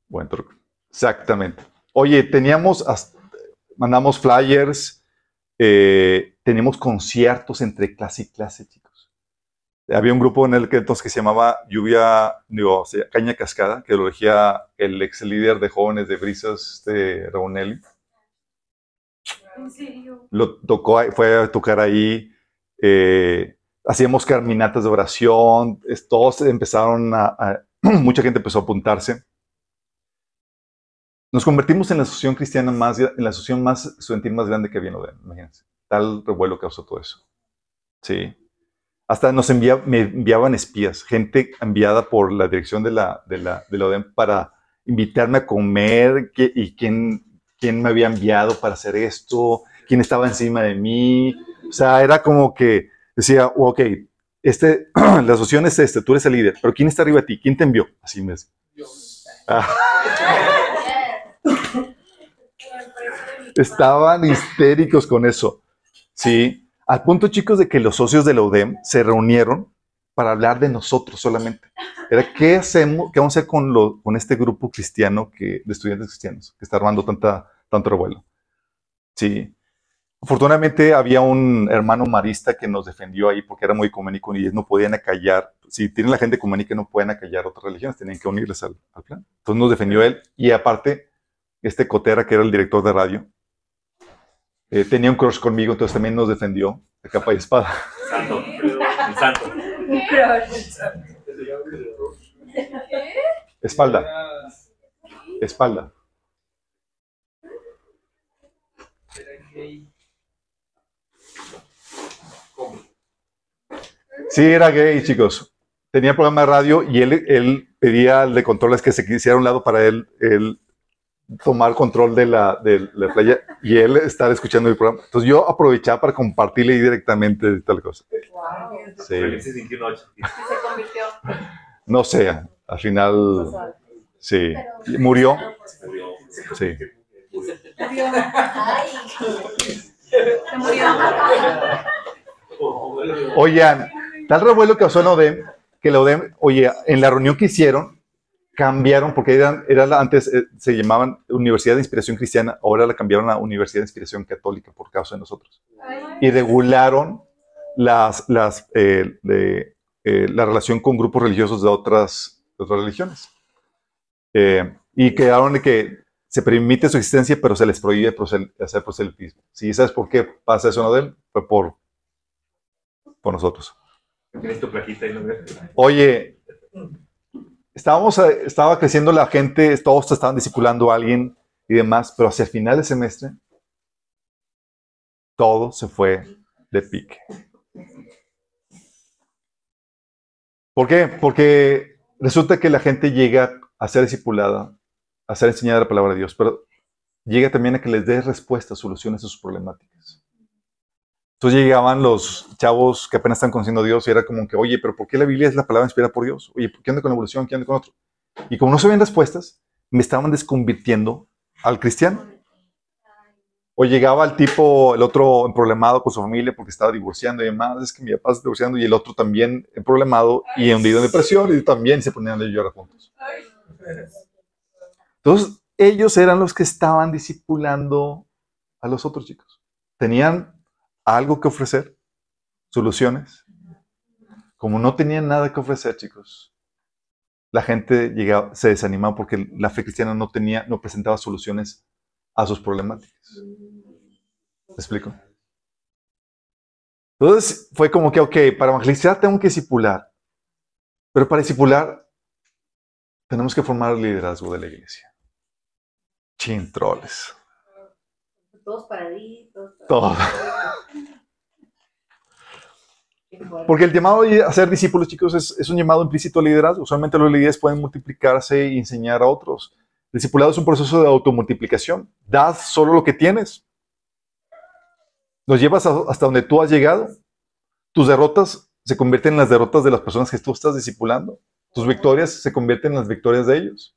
A: Buen truco. Exactamente. Oye, teníamos, mandamos flyers, eh, teníamos conciertos entre clase y clase, chicos. Había un grupo en el que entonces que se llamaba Lluvia, digo, o sea, Caña Cascada, que lo regía el ex líder de jóvenes de Brisas, este, Raunelli.
B: ¿En serio?
A: Lo tocó, fue a tocar ahí. eh, hacíamos caminatas de oración. Todos empezaron a, a- mucha gente empezó a apuntarse. Nos convertimos en la asociación cristiana más, en la asociación más estudiantil más grande que había en Odem, imagínense. Tal revuelo causó todo eso. Sí. Hasta nos envia- me enviaban espías, gente enviada por la dirección de la, de la, de la ODEM para invitarme a comer que- y quién, quién me había enviado para hacer esto, quién estaba encima de mí. O sea, era como que decía, ok, este, la asociación es este, tú eres el líder, pero ¿quién está arriba de ti? ¿Quién te envió? Así me decía. Ah. Estaban histéricos con eso. Sí. Al punto, chicos, de que los socios de la UDEM se reunieron para hablar de nosotros solamente. Era, ¿qué hacemos? ¿Qué vamos a hacer con, lo- con este grupo cristiano que, de estudiantes cristianos que está armando tanta, tanto revuelo? Sí. Afortunadamente había un hermano marista que nos defendió ahí porque era muy ecuménico y no podían acallar. Si tienen la gente ecuménica, no pueden acallar otras religiones, tenían que unirles al, al plan. Entonces nos defendió él y aparte, este Cotera, que era el director de radio, eh, tenía un crush conmigo, entonces también nos defendió de capa y espada.
C: Santo. El santo.
B: Un crush.
A: Espalda, espalda. Sí, era gay, chicos. Tenía programa de radio y él, él pedía al de controles que se quisiera a un lado para él, él tomar control de la, de la playa y él estar escuchando el programa. Entonces yo aprovechaba para compartirle directamente tal cosa. Sí.
C: Feliz 28.
B: Se convirtió.
A: No sé, al final, sí. Murió, sí.
B: Murió. Se murió.
A: Oigan, tal revuelo causó en ODEM que la ODEM, oye, en la reunión que hicieron, cambiaron, porque eran, era la- antes eh, se llamaban Universidad de Inspiración Cristiana, ahora la cambiaron a Universidad de Inspiración Católica por causa de nosotros. Y regularon las, las, eh, de, eh, la relación con grupos religiosos de otras, de otras religiones. Eh, y quedaron de que se permite su existencia, pero se les prohíbe prosel- hacer proselitismo. ¿Sí? ¿Sabes por qué pasa eso en ODEM? Fue por, por nosotros. Oye, estábamos, eh, estaba creciendo la gente, todos estaban discipulando a alguien y demás, pero hacia el final del semestre, todo se fue de pique. ¿Por qué? Porque resulta que la gente llega a ser discipulada, a ser enseñada la palabra de Dios, pero llega también a que les dé respuestas, soluciones a sus problemáticas. Entonces llegaban los chavos que apenas están conociendo a Dios y era como que, oye, pero ¿por qué la Biblia es la palabra inspirada por Dios? Oye, ¿qué onda con la evolución? ¿Qué onda con otro? Y como no sabían respuestas, me estaban desconvirtiendo al cristiano. O llegaba el tipo, el otro problemado con su familia porque estaba divorciando y demás, es que mi papá está divorciando y el otro también problemado y hundido en depresión y también se ponían a llorar juntos. Entonces, ellos eran los que estaban discipulando a los otros chicos. Tenían algo que ofrecer, soluciones. Como no tenían nada que ofrecer, chicos, la gente llegaba, se desanimaba porque la fe cristiana no tenía, no presentaba soluciones a sus problemáticas. ¿Me explico? Entonces fue como que, ok, para evangelizar tengo que discipular, pero para discipular tenemos que formar el liderazgo de la iglesia. Chin, troles.
B: todos paraditos.
A: Todo.
B: Qué fuerte.
A: Porque el llamado a ser discípulos, chicos, es, un llamado implícito al liderazgo. Usualmente los líderes pueden multiplicarse y enseñar a otros. Discipulado es un proceso de automultiplicación. Das solo lo que tienes. Los llevas a- hasta donde tú has llegado. Tus derrotas se convierten en las derrotas de las personas que tú estás discipulando. Tus victorias se convierten en las victorias de ellos.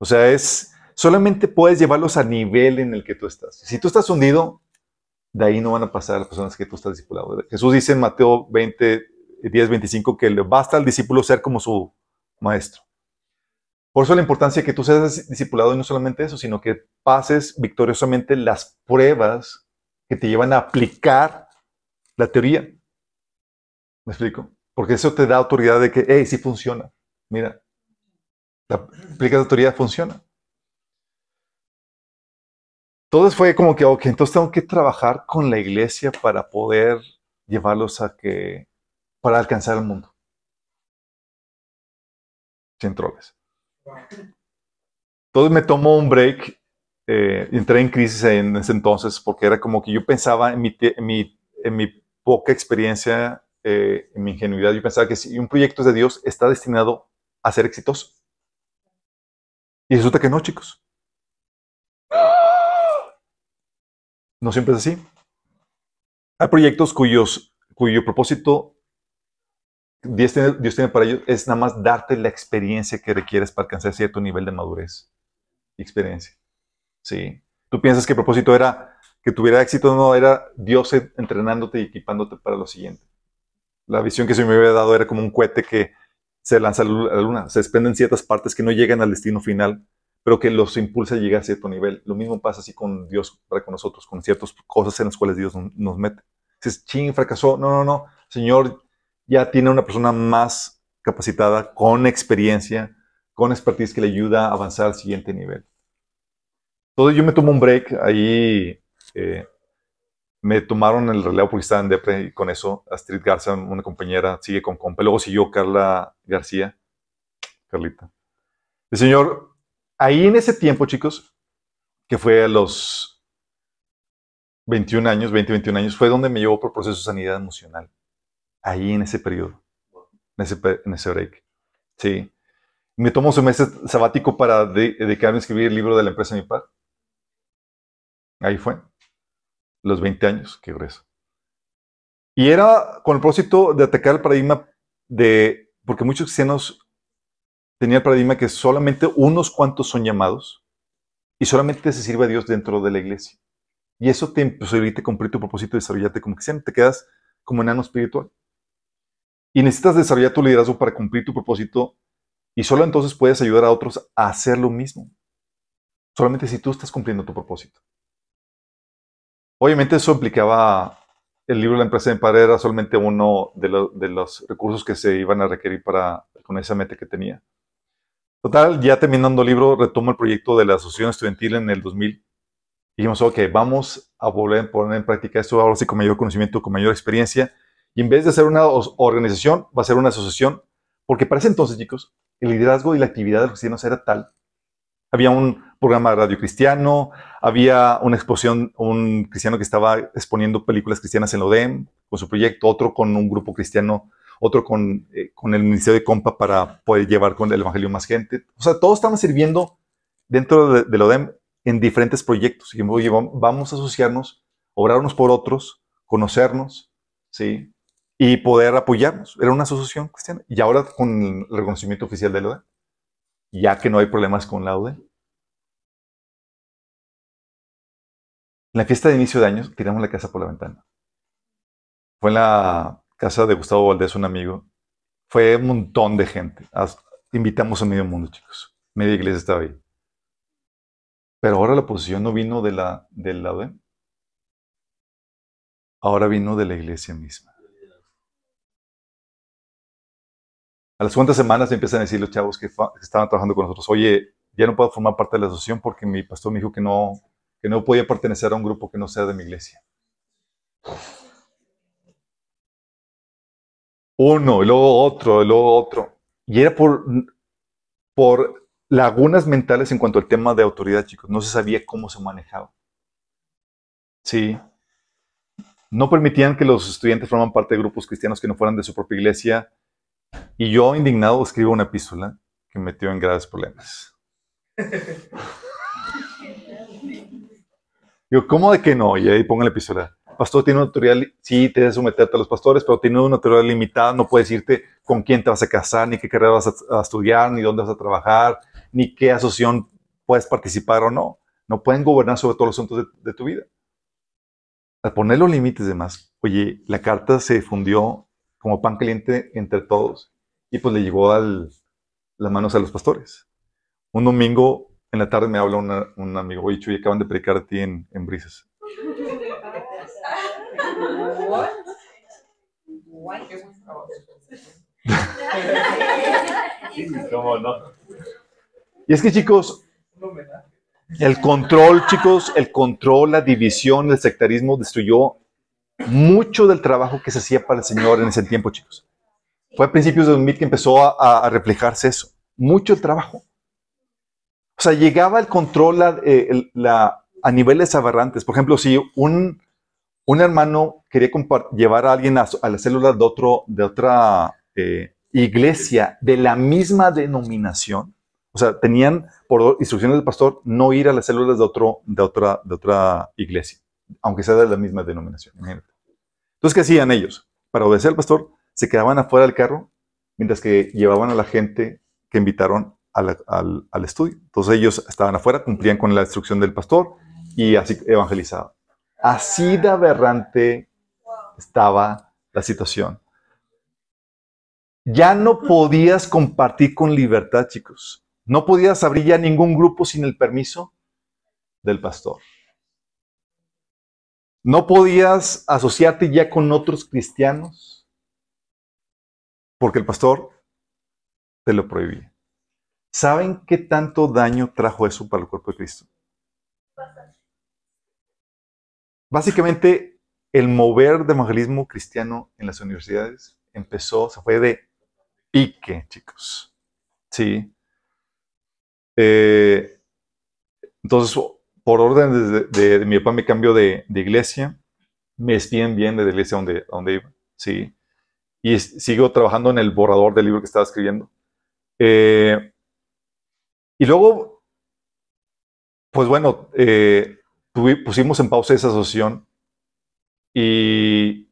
A: O sea, es solamente puedes llevarlos al nivel en el que tú estás. Si tú estás hundido, de ahí no van a pasar las personas que tú estás discipulando. Jesús dice en Mateo 20, 10, 25 que le basta al discípulo ser como su maestro. Por eso la importancia de que tú seas discipulado y no solamente eso, sino que pases victoriosamente las pruebas que te llevan a aplicar la teoría. ¿Me explico? Porque eso te da autoridad de que, hey, sí funciona. Mira, la aplicas la teoría, funciona. Entonces fue como que, ok, entonces tengo que trabajar con la iglesia para poder llevarlos a que, para alcanzar el mundo. Sin troles. Entonces me tomó un break, eh, entré en crisis en ese entonces porque era como que yo pensaba en mi, en mi, en mi poca experiencia, eh, en mi ingenuidad, yo pensaba que si un proyecto es de Dios está destinado a ser exitoso. Y resulta que no, chicos. No siempre es así. Hay proyectos cuyo propósito Dios tiene, Dios tiene para ellos es nada más darte la experiencia que requieres para alcanzar cierto nivel de madurez y experiencia. Sí. Tú piensas que el propósito era que tuviera éxito, no, era Dios entrenándote y equipándote para lo siguiente. La visión que se me había dado era como un cohete que se lanza a la luna, se desprenden ciertas partes que no llegan al destino final, pero que los impulsa a llegar a cierto nivel. Lo mismo pasa así con Dios, para con nosotros, con ciertas cosas en las cuales Dios nos, mete. Dices, ching, fracasó. No, no, no. Señor, ya tiene una persona más capacitada, con experiencia, con expertise que le ayuda a avanzar al siguiente nivel. Entonces yo me tomo un break ahí. eh, me tomaron el relevo porque estaba en Depre con eso Astrid Garza, una compañera, sigue con compa. Luego siguió Carla García. Carlita. El señor, ahí en ese tiempo, chicos, que fue a los 21 años, 20, 21 años, fue donde me llevó por proceso de sanidad emocional. Ahí en ese periodo, en ese, break. Sí. Me tomó un mes sabático para de- dedicarme a escribir el libro de la empresa de mi padre. Ahí fue. Los 20 años, qué grueso. Y era con el propósito de atacar el paradigma de, porque muchos cristianos tenían el paradigma que solamente unos cuantos son llamados y solamente se sirve a Dios dentro de la iglesia. Y eso te imposibilita cumplir tu propósito de desarrollarte como cristiano. Te quedas como enano espiritual. Y necesitas desarrollar tu liderazgo para cumplir tu propósito y solo entonces puedes ayudar a otros a hacer lo mismo. Solamente si tú estás cumpliendo tu propósito. Obviamente eso implicaba, el libro de la empresa de padre era solamente uno de, de los recursos que se iban a requerir para, con esa meta que tenía. Total, ya terminando el libro, retomo el proyecto de la asociación estudiantil en el 2000. Dijimos, ok, vamos a volver a poner en práctica esto ahora sí con mayor conocimiento, con mayor experiencia. Y en vez de ser una organización, va a ser una asociación. Porque para ese entonces, chicos, el liderazgo y la actividad de los cristianos era tal. Había un programa de radio cristiano, había una exposición, un cristiano que estaba exponiendo películas cristianas en la ODEM con su proyecto, otro con un grupo cristiano, otro con, eh, con el Ministerio de Compa para poder llevar con el Evangelio más gente. O sea, todos estaban sirviendo dentro de, de ODEM en diferentes proyectos. Y oye, vam- vamos a asociarnos, obrar unos por otros, conocernos, ¿sí? Y poder apoyarnos. Era una asociación cristiana. Y ahora con el reconocimiento oficial de la ODEM, ya que no hay problemas con la ODEM. En la fiesta de inicio de años tiramos la casa por la ventana. Fue en la casa de Gustavo Valdés, un amigo. Fue un montón de gente. Invitamos a medio mundo, chicos. Media iglesia estaba ahí. Pero ahora la posición no vino de la, de la ODEM. Ahora vino de la iglesia misma. A las cuantas semanas empiezan a decir los chavos que estaban trabajando con nosotros, oye, ya no puedo formar parte de la asociación porque mi pastor me dijo que no, que no podía pertenecer a un grupo que no sea de mi iglesia. Uno, y luego otro, y luego otro. Y era por, por lagunas mentales en cuanto al tema de autoridad, chicos. No se sabía cómo se manejaba. Sí. No permitían que los estudiantes forman parte de grupos cristianos que no fueran de su propia iglesia. Y yo, indignado, escribo una epístola que me metió en graves problemas. Digo, ¿cómo de que no? Y ahí pongo la epístola. Pastor tiene una autoridad, sí, te debes someterte a los pastores, pero tiene una autoridad limitada, no puedes irte con quién te vas a casar, ni qué carrera vas a, a estudiar, ni dónde vas a trabajar, ni qué asociación puedes participar o no. No pueden gobernar sobre todos los asuntos de, de tu vida. Al poner los límites de más, oye, la carta se fundió como pan caliente entre todos y pues le llegó al, las manos a los pastores. Un domingo en la tarde me habla una- un amigo, oye, Chuy, acaban de predicar a ti en, en Brisas.
C: Sí, ¿Cómo no?
A: Y es que, chicos, el control, chicos, el control, la división, el sectarismo destruyó mucho del trabajo que se hacía para el Señor en ese tiempo, chicos. Fue a principios de 2000 que empezó a, a- a reflejarse eso. Mucho el trabajo. O sea, llegaba el control a, eh, el- la- a niveles aberrantes. Por ejemplo, si un, un hermano quería llevar a alguien a, a la célula de, otro, de otra eh, iglesia de la misma denominación, o sea, tenían por instrucciones del pastor no ir a las células de, otro, de, otra, de otra iglesia, aunque sea de la misma denominación. Entonces, ¿qué hacían ellos? Para obedecer al pastor, se quedaban afuera del carro mientras que llevaban a la gente que invitaron al, al estudio. Entonces ellos estaban afuera, cumplían con la instrucción del pastor y así evangelizaban. Así de aberrante estaba la situación. Ya no podías compartir con libertad, chicos. No podías abrir ya ningún grupo sin el permiso del pastor. No podías asociarte ya con otros cristianos porque el pastor te lo prohibía. ¿Saben qué tanto daño trajo eso para el cuerpo de Cristo? Básicamente, el mover de evangelismo cristiano en las universidades empezó, se fue de pique, chicos. Sí. Eh, entonces, por orden de, mi papá me cambio de, iglesia, me despiden bien de la iglesia donde, donde iba, sí. Y sigo trabajando en el borrador del libro que estaba escribiendo. Eh, y luego, pues bueno, eh, pusimos en pausa esa asociación y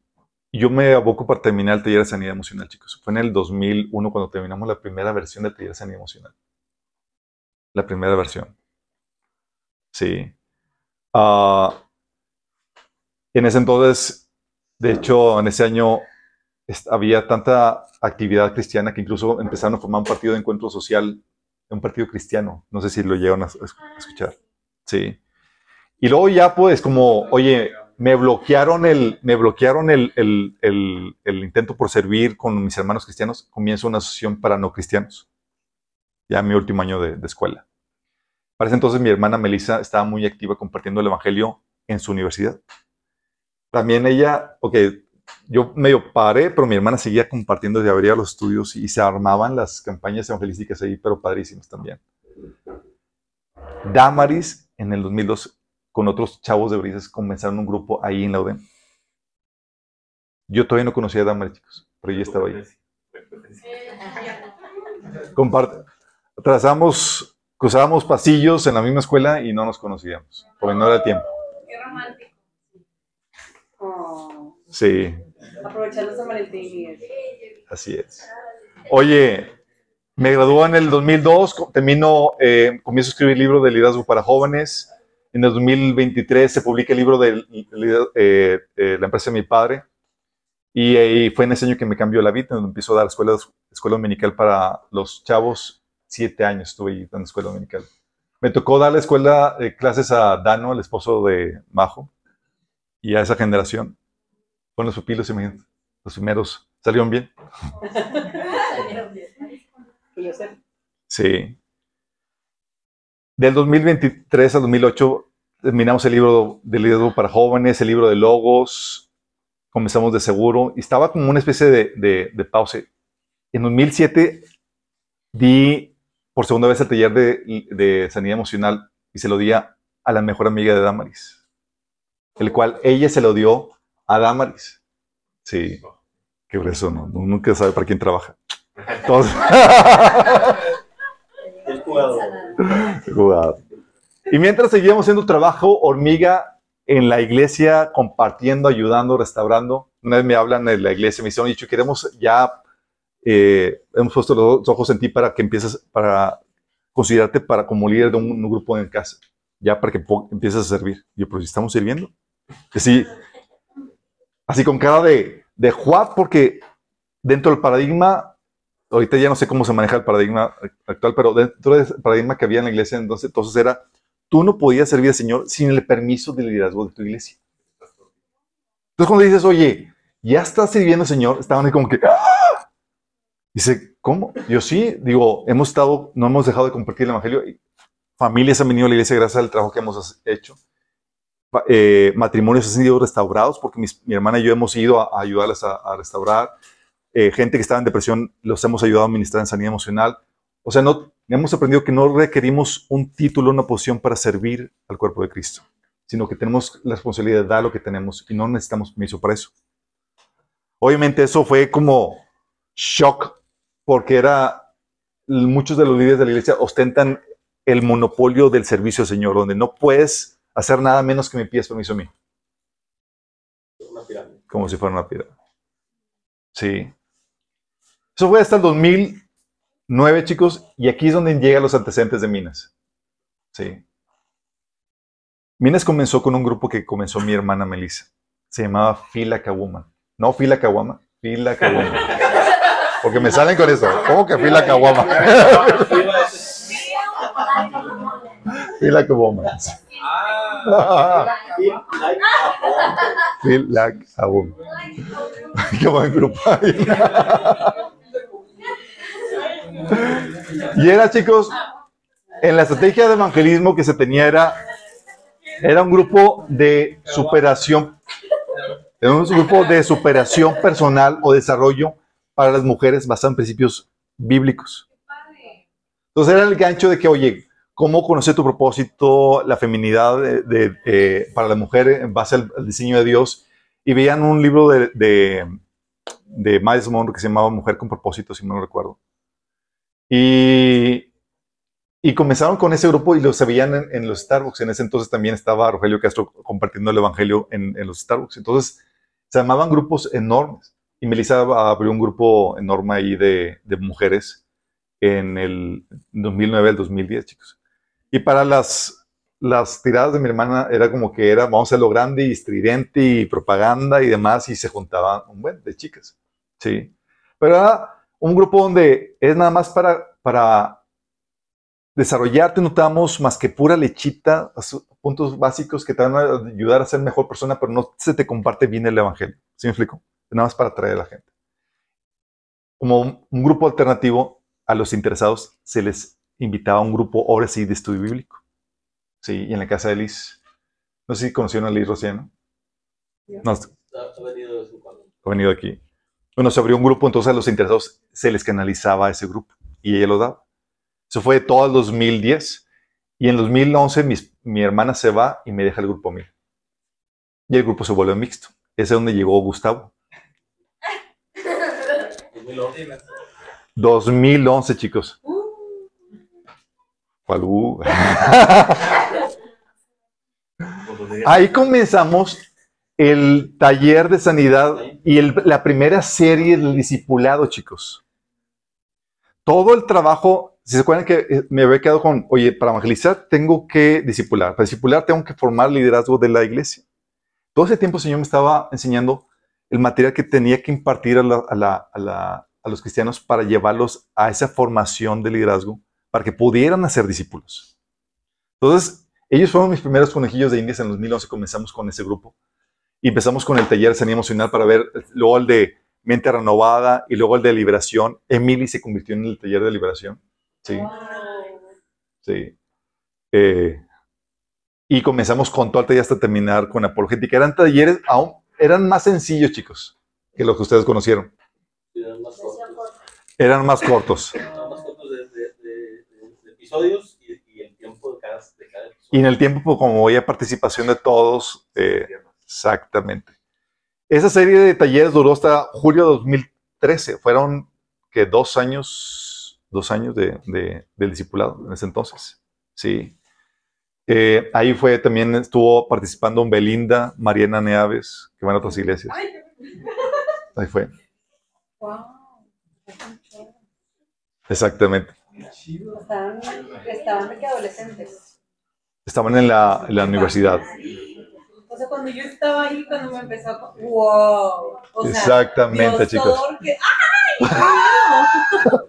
A: yo me aboco para terminar el taller de sanidad emocional, chicos. Fue en el 2001 cuando terminamos la primera versión del taller de sanidad emocional. La primera versión. Sí. Ah, en ese entonces, de hecho, en ese año había tanta actividad cristiana que incluso empezaron a formar un partido de encuentro social, un partido cristiano. No sé si lo llegan a, a escuchar. Sí. Y luego ya pues como, oye, me bloquearon el, me bloquearon el, el- el- el intento por servir con mis hermanos cristianos, comienzo una asociación para no cristianos. Ya mi último año de, de escuela. Para ese entonces mi hermana Melissa estaba muy activa compartiendo el evangelio en su universidad. También ella, ok, yo medio paré, pero mi hermana seguía compartiendo de abrir los estudios y se armaban las campañas evangelísticas ahí, pero padrísimas también. Damaris, en el 2002, con otros chavos de brisas, comenzaron un grupo ahí en la UDEM. Yo todavía no conocía a Damaris, chicos, pero ella estaba ahí. Comparte. Trazamos, cruzábamos pasillos en la misma escuela y no nos conocíamos, porque no era tiempo.
B: Qué romántico. Oh,
A: Sí,
B: aprovechando San Valentín. y-
A: así es. Oye, me graduó en el 2002, co- termino, eh, comienzo a escribir el libro de liderazgo para jóvenes. En el 2023 se publica el libro de eh, eh, la empresa de mi padre. Y, eh, fue en ese año que me cambió la vida, donde empiezo a dar escuela, escuela dominical para los chavos. Siete años estuve ahí dando escuela dominical. Me tocó dar la escuela, eh, clases a Dano, el esposo de Majo, y a esa generación. Con los pupilos, imagínate. Los primeros salieron bien. Sí. Del 2023 al 2008 terminamos el libro de liderazgo para jóvenes, el libro de logos, comenzamos de seguro y estaba como una especie de, de, de pausa. En 2007 di por segunda vez el taller de, de sanidad emocional y se lo di a, a la mejor amiga de Damaris, el cual ella se lo dio a Damaris. Sí, qué grueso, ¿no? Nunca sabe para quién trabaja. Entonces, Y mientras seguíamos haciendo trabajo hormiga en la iglesia, compartiendo, ayudando, restaurando, una vez me hablan de la iglesia, me oye, Chu, queremos ya, eh, hemos puesto los ojos en ti para que empieces, para considerarte para como líder de un, un grupo en casa, ya para que empieces a servir. Yo, pero si estamos sirviendo. Así, así con cara de, de porque dentro del paradigma ahorita ya no sé cómo se maneja el paradigma actual, pero dentro del paradigma que había en la iglesia entonces, entonces era, tú no podías servir al Señor sin el permiso del liderazgo de tu iglesia. Entonces cuando dices, oye, ya estás sirviendo al Señor, estaban ahí como que, ¡ah! Dice, ¿cómo? Yo sí, digo, hemos estado, no hemos dejado de compartir el Evangelio. y Familias han venido a la iglesia gracias al trabajo que hemos hecho. Eh, matrimonios han sido restaurados porque mi hermana y yo hemos ido a, a ayudarles a restaurar eh, gente que estaba en depresión, los hemos ayudado a administrar en sanidad emocional. O sea, no, hemos aprendido que no requerimos un título, una posición para servir al cuerpo de Cristo, sino que tenemos la responsabilidad de dar lo que tenemos y no necesitamos permiso para eso. Obviamente eso fue como shock, porque era, muchos de los líderes de la iglesia ostentan el monopolio del servicio al Señor, donde no puedes hacer nada menos que me pidas permiso a mí,
E: Una pirámide.
A: como si fuera una piedra. Sí. Eso fue hasta el 2009, chicos, y aquí es donde llegan los antecedentes de Minas. Sí. Minas comenzó con un grupo que comenzó mi hermana Melissa. Se llamaba Fila Kawuma. No Fila Kawama, Fila Kawama. Porque me salen con eso. ¿Cómo que Fila Kawama? Fila Kawama. Fila Kawama. Qué buen grupo. Y era, chicos, en la estrategia de evangelismo que se tenía era, era un grupo de superación, era un grupo de superación personal o desarrollo para las mujeres basado en principios bíblicos. Entonces era el gancho de que, oye, ¿cómo conocer tu propósito, la feminidad eh, para la mujer en base al, diseño de Dios? Y veían un libro de, de, Miles Monroe que se llamaba Mujer con propósito, si no recuerdo. Y, y comenzaron con ese grupo y los veían en, en los Starbucks. En ese entonces también estaba Rogelio Castro compartiendo el Evangelio en, en los Starbucks. Entonces se llamaban grupos enormes. Y Melissa abrió un grupo enorme ahí de, de mujeres en el 2009 al 2010, chicos. Y para las, las tiradas de mi hermana era como que era, vamos a lo grande y estridente y propaganda y demás, y se juntaban un buen de chicas. Sí. Pero era un grupo donde es nada más para, para desarrollarte, no te damos más que pura lechita, puntos básicos que te van a ayudar a ser mejor persona, pero no se te comparte bien el evangelio. ¿Sí me explico? Nada más para atraer a la gente. Como un, un grupo alternativo, a los interesados se les invitaba a un grupo, ahora sí, de estudio bíblico. Sí, y en la casa de Liz. No sé si conocieron a Liz Rociano. No,
E: Ha ha venido de su cuadro.
A: ha venido aquí. Bueno, se abrió un grupo, entonces a los interesados se les canalizaba a ese grupo y ella lo daba. Eso fue todo el 2010. Y en 2011 mis- mi hermana se va y me deja el grupo a mí. Y el grupo se vuelve mixto. Ese es donde llegó Gustavo.
E: 2011.
A: 2011, chicos. ¿Cuál? Uh? Ahí comenzamos el taller de sanidad y el- la primera serie del discipulado, chicos. Todo el trabajo, si se acuerdan que eh, me había quedado con, oye, para evangelizar tengo que discipular, para discipular tengo que formar liderazgo de la iglesia. Todo ese tiempo el Señor me estaba enseñando el material que tenía que impartir a, la- a la- a la- a los cristianos para llevarlos a esa formación de liderazgo, para que pudieran hacer discípulos. Entonces, ellos fueron mis primeros conejillos de indias en 2011, comenzamos con ese grupo. Y empezamos con el taller de sanidad emocional para ver, luego el de mente renovada y luego el de liberación. Emily se convirtió en el taller de liberación. Sí, sí. Eh, y comenzamos con todo el taller hasta terminar con apologética. Eran talleres, aún, eran más sencillos, chicos, que los que ustedes conocieron.
E: Eran más cortos.
A: Eran más cortos.
E: Eran más cortos de, de, de, de episodios y, y el tiempo de cada, de cada episodio.
A: Y en el tiempo, pues, como había participación de todos, eh, exactamente. Esa serie de talleres duró hasta julio de 2013. Fueron que dos años, dos años de, de- del discipulado en ese entonces. Sí. Eh, ahí fue también, estuvo participando Belinda, Mariana Neaves, que van a otras iglesias. Ahí fue,
B: Wow.
A: exactamente.
B: Estaban, estaban de que adolescentes.
A: Estaban en la, en la universidad.
B: O sea, cuando yo estaba ahí, cuando me empezó a... ¡Wow! O sea,
A: Exactamente,
B: Dios,
A: chicos.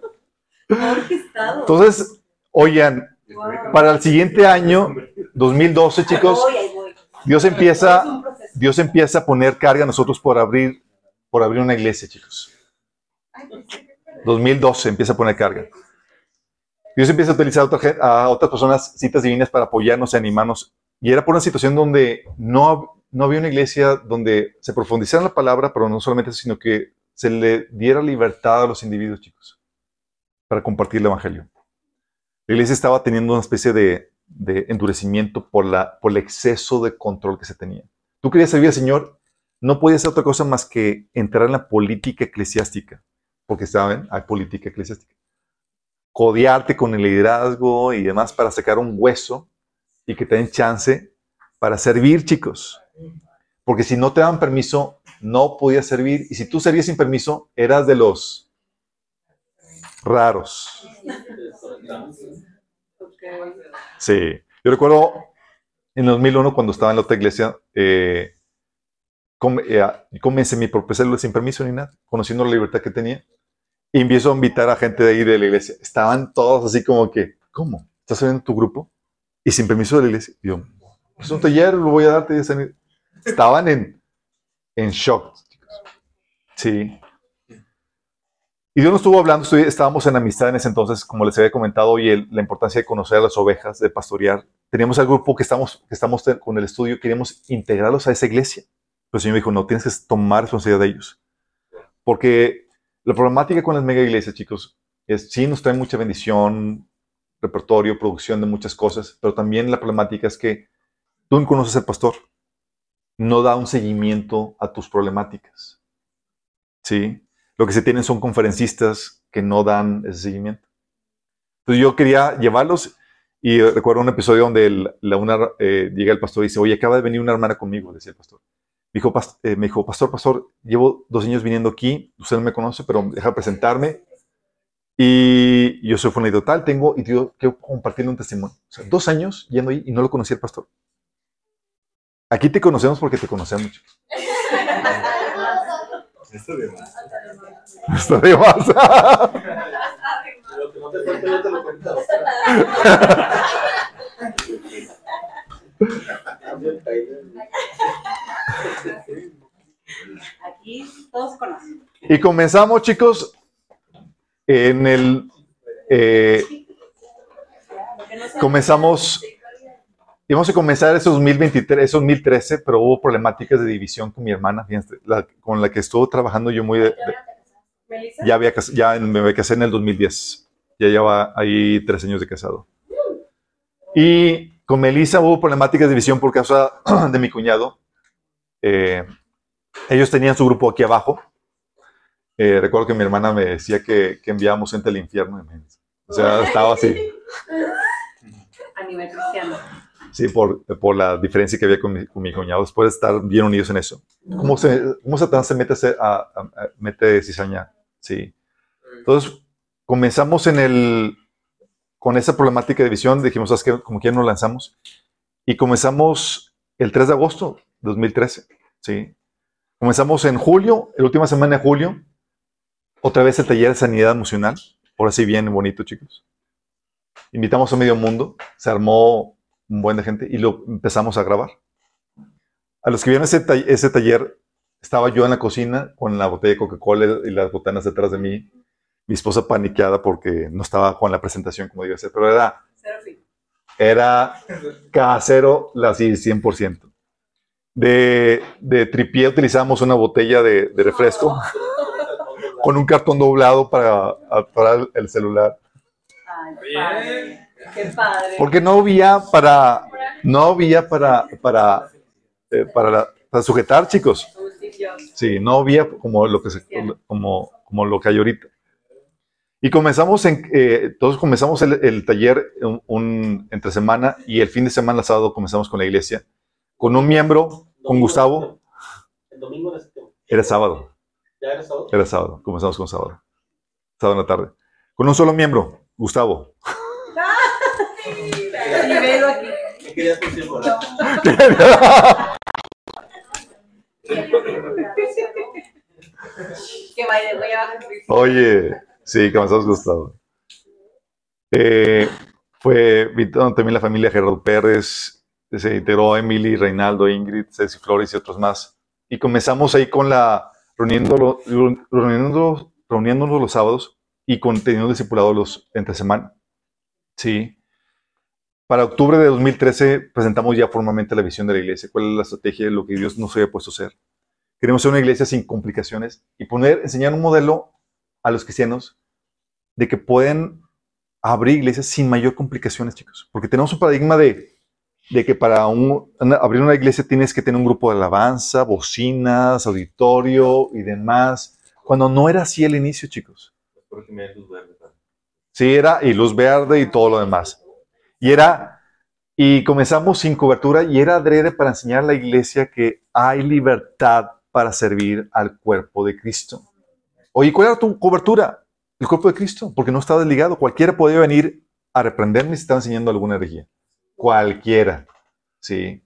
B: orquestado.
A: Entonces, oigan,
B: Wow.
A: para el siguiente año, 2012, chicos,
B: Voy, ahí voy.
A: Dios empieza. Dios empieza a poner carga a nosotros por abrir, por abrir una iglesia, chicos.
B: Ay, pensé que-
A: 2012 empieza a poner carga. Dios empieza a utilizar a, otra gen- a otras personas, citas divinas, para apoyarnos y animarnos. Y era por una situación donde no, no había una iglesia donde se profundizara la palabra, pero no solamente eso, sino que se le diera libertad a los individuos, chicos, para compartir el evangelio. La iglesia estaba teniendo una especie de, de endurecimiento por, la, por el exceso de control que se tenía. Tú querías servir al Señor, no podías hacer otra cosa más que entrar en la política eclesiástica porque saben, hay política eclesiástica. Codearte con el liderazgo y demás para sacar un hueso y que te chance para servir, chicos. Porque si no te daban permiso, no podías servir. Y si tú servías sin permiso, eras de los raros. Sí. Yo recuerdo en 2001, cuando estaba en la otra iglesia, eh, eh, comencé mi propia célula sin permiso ni nada, conociendo la libertad que tenía. Y empiezo a invitar a gente de ahí de la iglesia. Estaban todos así como que, ¿cómo? ¿Estás en tu grupo? Y sin permiso de la iglesia. Y yo, es un taller, lo voy a darte. Estaban en, en shock. Sí. Y Dios nos estuvo hablando, estábamos en amistad en ese entonces, como les había comentado, y el- la importancia de conocer a las ovejas, de pastorear. Teníamos al grupo que estamos, que estamos con el estudio, queríamos integrarlos a esa iglesia. Pero el Señor me dijo, no, tienes que tomar responsabilidad de ellos. Porque la problemática con las mega iglesias, chicos, es sí nos trae mucha bendición, repertorio, producción de muchas cosas, pero también la problemática es que tú no conoces al pastor, no da un seguimiento a tus problemáticas. ¿Sí? Lo que se tienen son conferencistas que no dan ese seguimiento. Entonces yo quería llevarlos y recuerdo un episodio donde la una, eh, llega el pastor y dice, oye, acaba de venir una hermana conmigo, decía el pastor. Dijo, "Pas- eh, me dijo, pastor, pastor, llevo dos años viniendo aquí, usted no me conoce, pero deja presentarme. Y yo soy fulano total, tengo, y yo quiero compartirle un testimonio. O sea, dos años yendo ahí y no lo conocía el pastor. Aquí te conocemos porque te conocemos, chicos.
C: Esto de más.
A: Está de más.
E: Lo que no te cuento, yo te lo cuento.
B: Aquí todos conocen.
A: Y comenzamos, chicos, en el... eh, comenzamos, íbamos a comenzar esos 2023, esos 2013, pero hubo problemáticas de división con mi hermana, fíjense, la- con la que estuvo trabajando yo muy... de- de- ya, había, ya me casé en el 2010, ya lleva ahí tres años de casado. Y con Melissa hubo problemáticas de división por causa de mi cuñado. Eh, ellos tenían su grupo aquí abajo. Eh, recuerdo que mi hermana me decía que, que enviábamos gente al infierno. O sea, estaba así.
B: A nivel cristiano.
A: Sí, por, por la diferencia que había con mi, con mi cuñado, después de estar bien unidos en eso. ¿Cómo, se, cómo Satanás se mete, a, a- a- mete cizaña? Sí. Entonces, comenzamos en el, con esa problemática de visión, dijimos, ¿sabes qué? Como que nos lanzamos. Y comenzamos el 3 de agosto de 2013. Sí. Comenzamos en julio, la última semana de julio, otra vez el taller de sanidad emocional. Ahora sí, bien bonito, chicos. Invitamos a medio mundo, se armó un buen de gente y lo empezamos a grabar. A los que vieron ese, ta- taller, estaba yo en la cocina con la botella de Coca-Cola y las botanas detrás de mí. Mi esposa paniqueada porque no estaba con la presentación como debía ser, pero era, era casero, la sí, 100%. De, de tripié utilizamos una botella de refresco con un cartón doblado para, para el celular.
B: Ay,
D: Bien.
B: padre. Qué padre.
A: Porque no había para, no había para, para, eh, para, la- para sujetar, chicos. Sí, no había como lo que se- como, como lo que hay ahorita. Y comenzamos en, eh, todos comenzamos el, el taller un, un- entre semana y el fin de semana sábado comenzamos con la iglesia con un miembro, con Gustavo.
E: El domingo.
A: Era sábado,
E: ¿Ya era sábado?
A: era sábado, comenzamos con sábado, sábado en la tarde. Con un solo miembro, Gustavo.
E: ¿Qué querías decir?
B: Que vaya, voy a bajar.
A: Oye, sí, comenzamos Gustavo. Eh, fue invitaron también la familia Gerardo Pérez, se integró Emily, Reinaldo, Ingrid, Ceci Flores y otros más. Y comenzamos ahí con la reuniéndolo, reuniéndonos, reuniéndonos los sábados y con teniendo discipulado los entre semana. Sí. Para octubre de 2013 presentamos ya formalmente la visión de la iglesia, cuál es la estrategia de lo que Dios nos había puesto a hacer. Queremos ser una iglesia sin complicaciones y poner, enseñar un modelo a los cristianos de que pueden abrir iglesias sin mayor complicaciones, chicos. Porque tenemos un paradigma de, de que para un- una- abrir una iglesia tienes que tener un grupo de alabanza, bocinas, auditorio y demás. Cuando no era así al inicio, chicos. Sí, era y luz verde y todo lo demás. Y era, y comenzamos sin cobertura y era adrede para enseñar a la iglesia que hay libertad para servir al cuerpo de Cristo. Oye, ¿cuál era tu cobertura? El cuerpo de Cristo, porque no estaba desligado. Cualquiera podía venir a reprenderme si estaba enseñando alguna herejía. Cualquiera. Sí.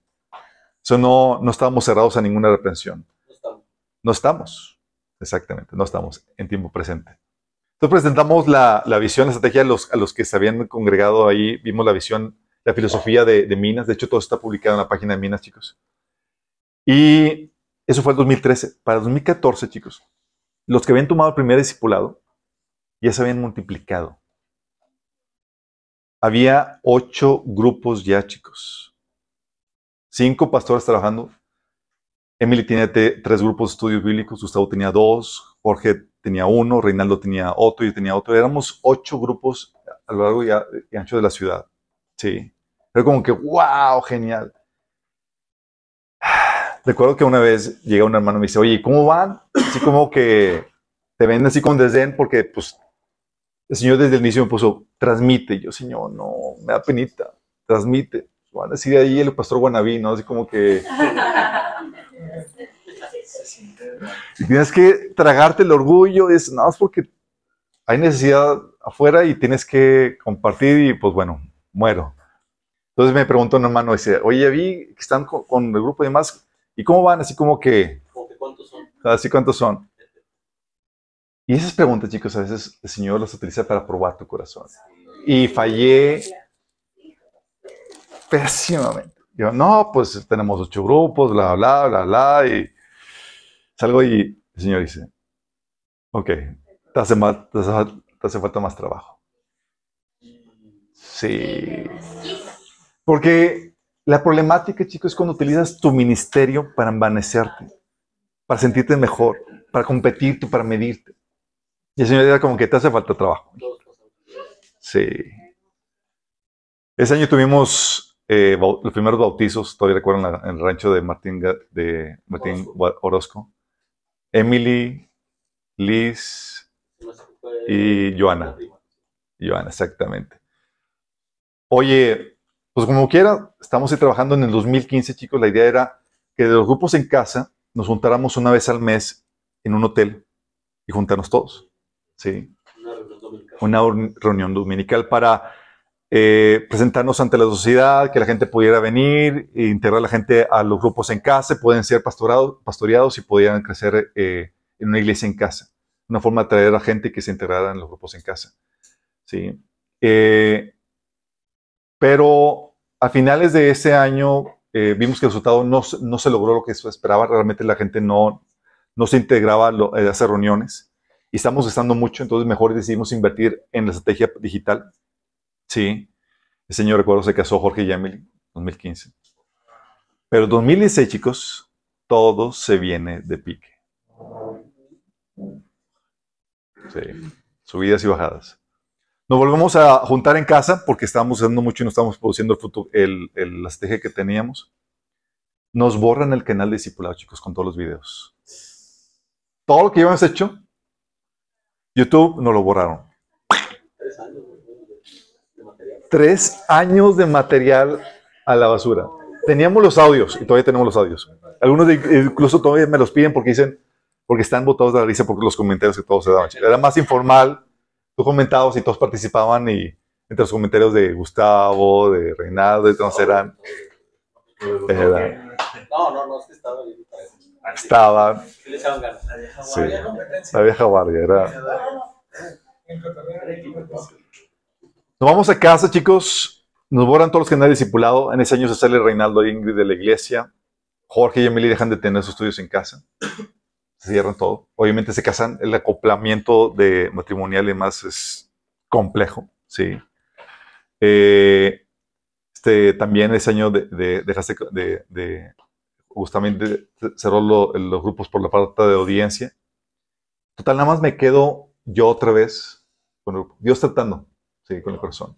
A: Eso no, no estábamos cerrados a ninguna reprensión.
E: No estamos.
A: Estamos, exactamente, no estamos en tiempo presente. Entonces presentamos la, visión, la estrategia a los, a los que se habían congregado ahí, vimos la visión, la filosofía de, de Minas, de hecho todo está publicado en la página de Minas, chicos. Y eso fue el 2013. Para 2014, chicos, los que habían tomado el primer discipulado ya se habían multiplicado. Había ocho grupos ya, chicos. Cinco pastores trabajando, Emily tenía te- tres grupos de estudios bíblicos, Gustavo tenía dos, Jorge tenía uno, Reinaldo tenía otro, yo tenía otro. Éramos ocho grupos a lo largo y, ancho de la ciudad. Sí. Era como que, wow, genial. Recuerdo que una vez llega un hermano y me dice, oye, ¿cómo van? Así como que te ven así con desdén porque, pues, el Señor desde el inicio me puso, transmite. Yo, Señor, no, me da penita, transmite. Van a decir ahí el pastor Guanabí, ¿no? Así como que... Y tienes que tragarte el orgullo, es nada más porque hay necesidad afuera y tienes que compartir y pues bueno, muero. Entonces me preguntó un hermano, dice, oye, vi que están con, con el grupo y demás, ¿y cómo van? Así como que,
E: Como que ¿Cuántos son?
A: así cuántos son. Y esas preguntas, chicos, a veces el Señor las utiliza para probar tu corazón. Y fallé pésimamente. Yo, no, pues tenemos ocho grupos, bla, bla, bla, bla, y salgo y el Señor dice, ok, te hace, te hace falta más trabajo. Sí. Porque la problemática, chicos, es cuando utilizas tu ministerio para envanecerte, para sentirte mejor, para competirte, para medirte. Y el Señor era como que te hace falta trabajo. Sí. Ese año tuvimos eh, los primeros bautizos, todavía recuerdo, en, el rancho de Martín, de Martín
E: Orozco.
A: Orozco. Emily, Liz, Y Joana. Joana, exactamente. Oye, pues como quiera, estamos ahí trabajando en el 2015, chicos. La idea era que de los grupos en casa nos juntáramos una vez al mes en un hotel y juntarnos todos. Sí.
E: Una reunión dominical.
A: una ur- reunión dominical para eh, presentarnos ante la sociedad, que la gente pudiera venir, e integrar a la gente a los grupos en casa, pueden ser pastorado- pastoreados y pudieran crecer eh, en una iglesia en casa. Una forma de atraer a gente que se integrara en los grupos en casa. ¿sí? Eh, pero a finales de ese año vimos que el resultado no, se- no se logró lo que se esperaba. Realmente la gente no, no se integraba a, lo- a esas reuniones y estamos gastando mucho, entonces mejor decidimos invertir en la estrategia digital. Sí, el señor recuerdo se casó Jorge y Emily, 2015. Pero 2016, chicos, todo se viene de pique. Sí, subidas y bajadas. Nos volvemos a juntar en casa porque estábamos haciendo mucho y no estábamos produciendo el, fruto, el, el, la estrategia que teníamos. Nos borran el canal de discipulado, chicos, con todos los videos. Todo lo que habíamos hecho, YouTube nos lo borraron.
E: Tres años de material.
A: A la basura. Teníamos los audios y todavía tenemos los audios. Algunos de- incluso todavía me los piden porque dicen, porque están botados de la risa porque los comentarios que todos se daban. Era más informal. Tú comentabas y todos participaban y entre los comentarios de Gustavo, de Reinaldo, entonces eran, Era-
E: No, no, no, es que estaba bien.
A: Estaban,
E: Sí
A: la vieja guardia, era. Nos vamos a casa, chicos. Nos borran todos los canales discipulado. En ese año se sale Reinaldo Ingrid de la iglesia. Jorge y Emily dejan de tener sus estudios en casa. Se cierran todo. Obviamente se casan. El acoplamiento de matrimonial y demás es complejo. Sí. Eh, este, también ese año de, de, dejaste de, de- justamente cerró lo- los grupos por la falta de audiencia. Total, nada más me quedo yo otra vez con el grupo. Dios tratando, sí, con el corazón.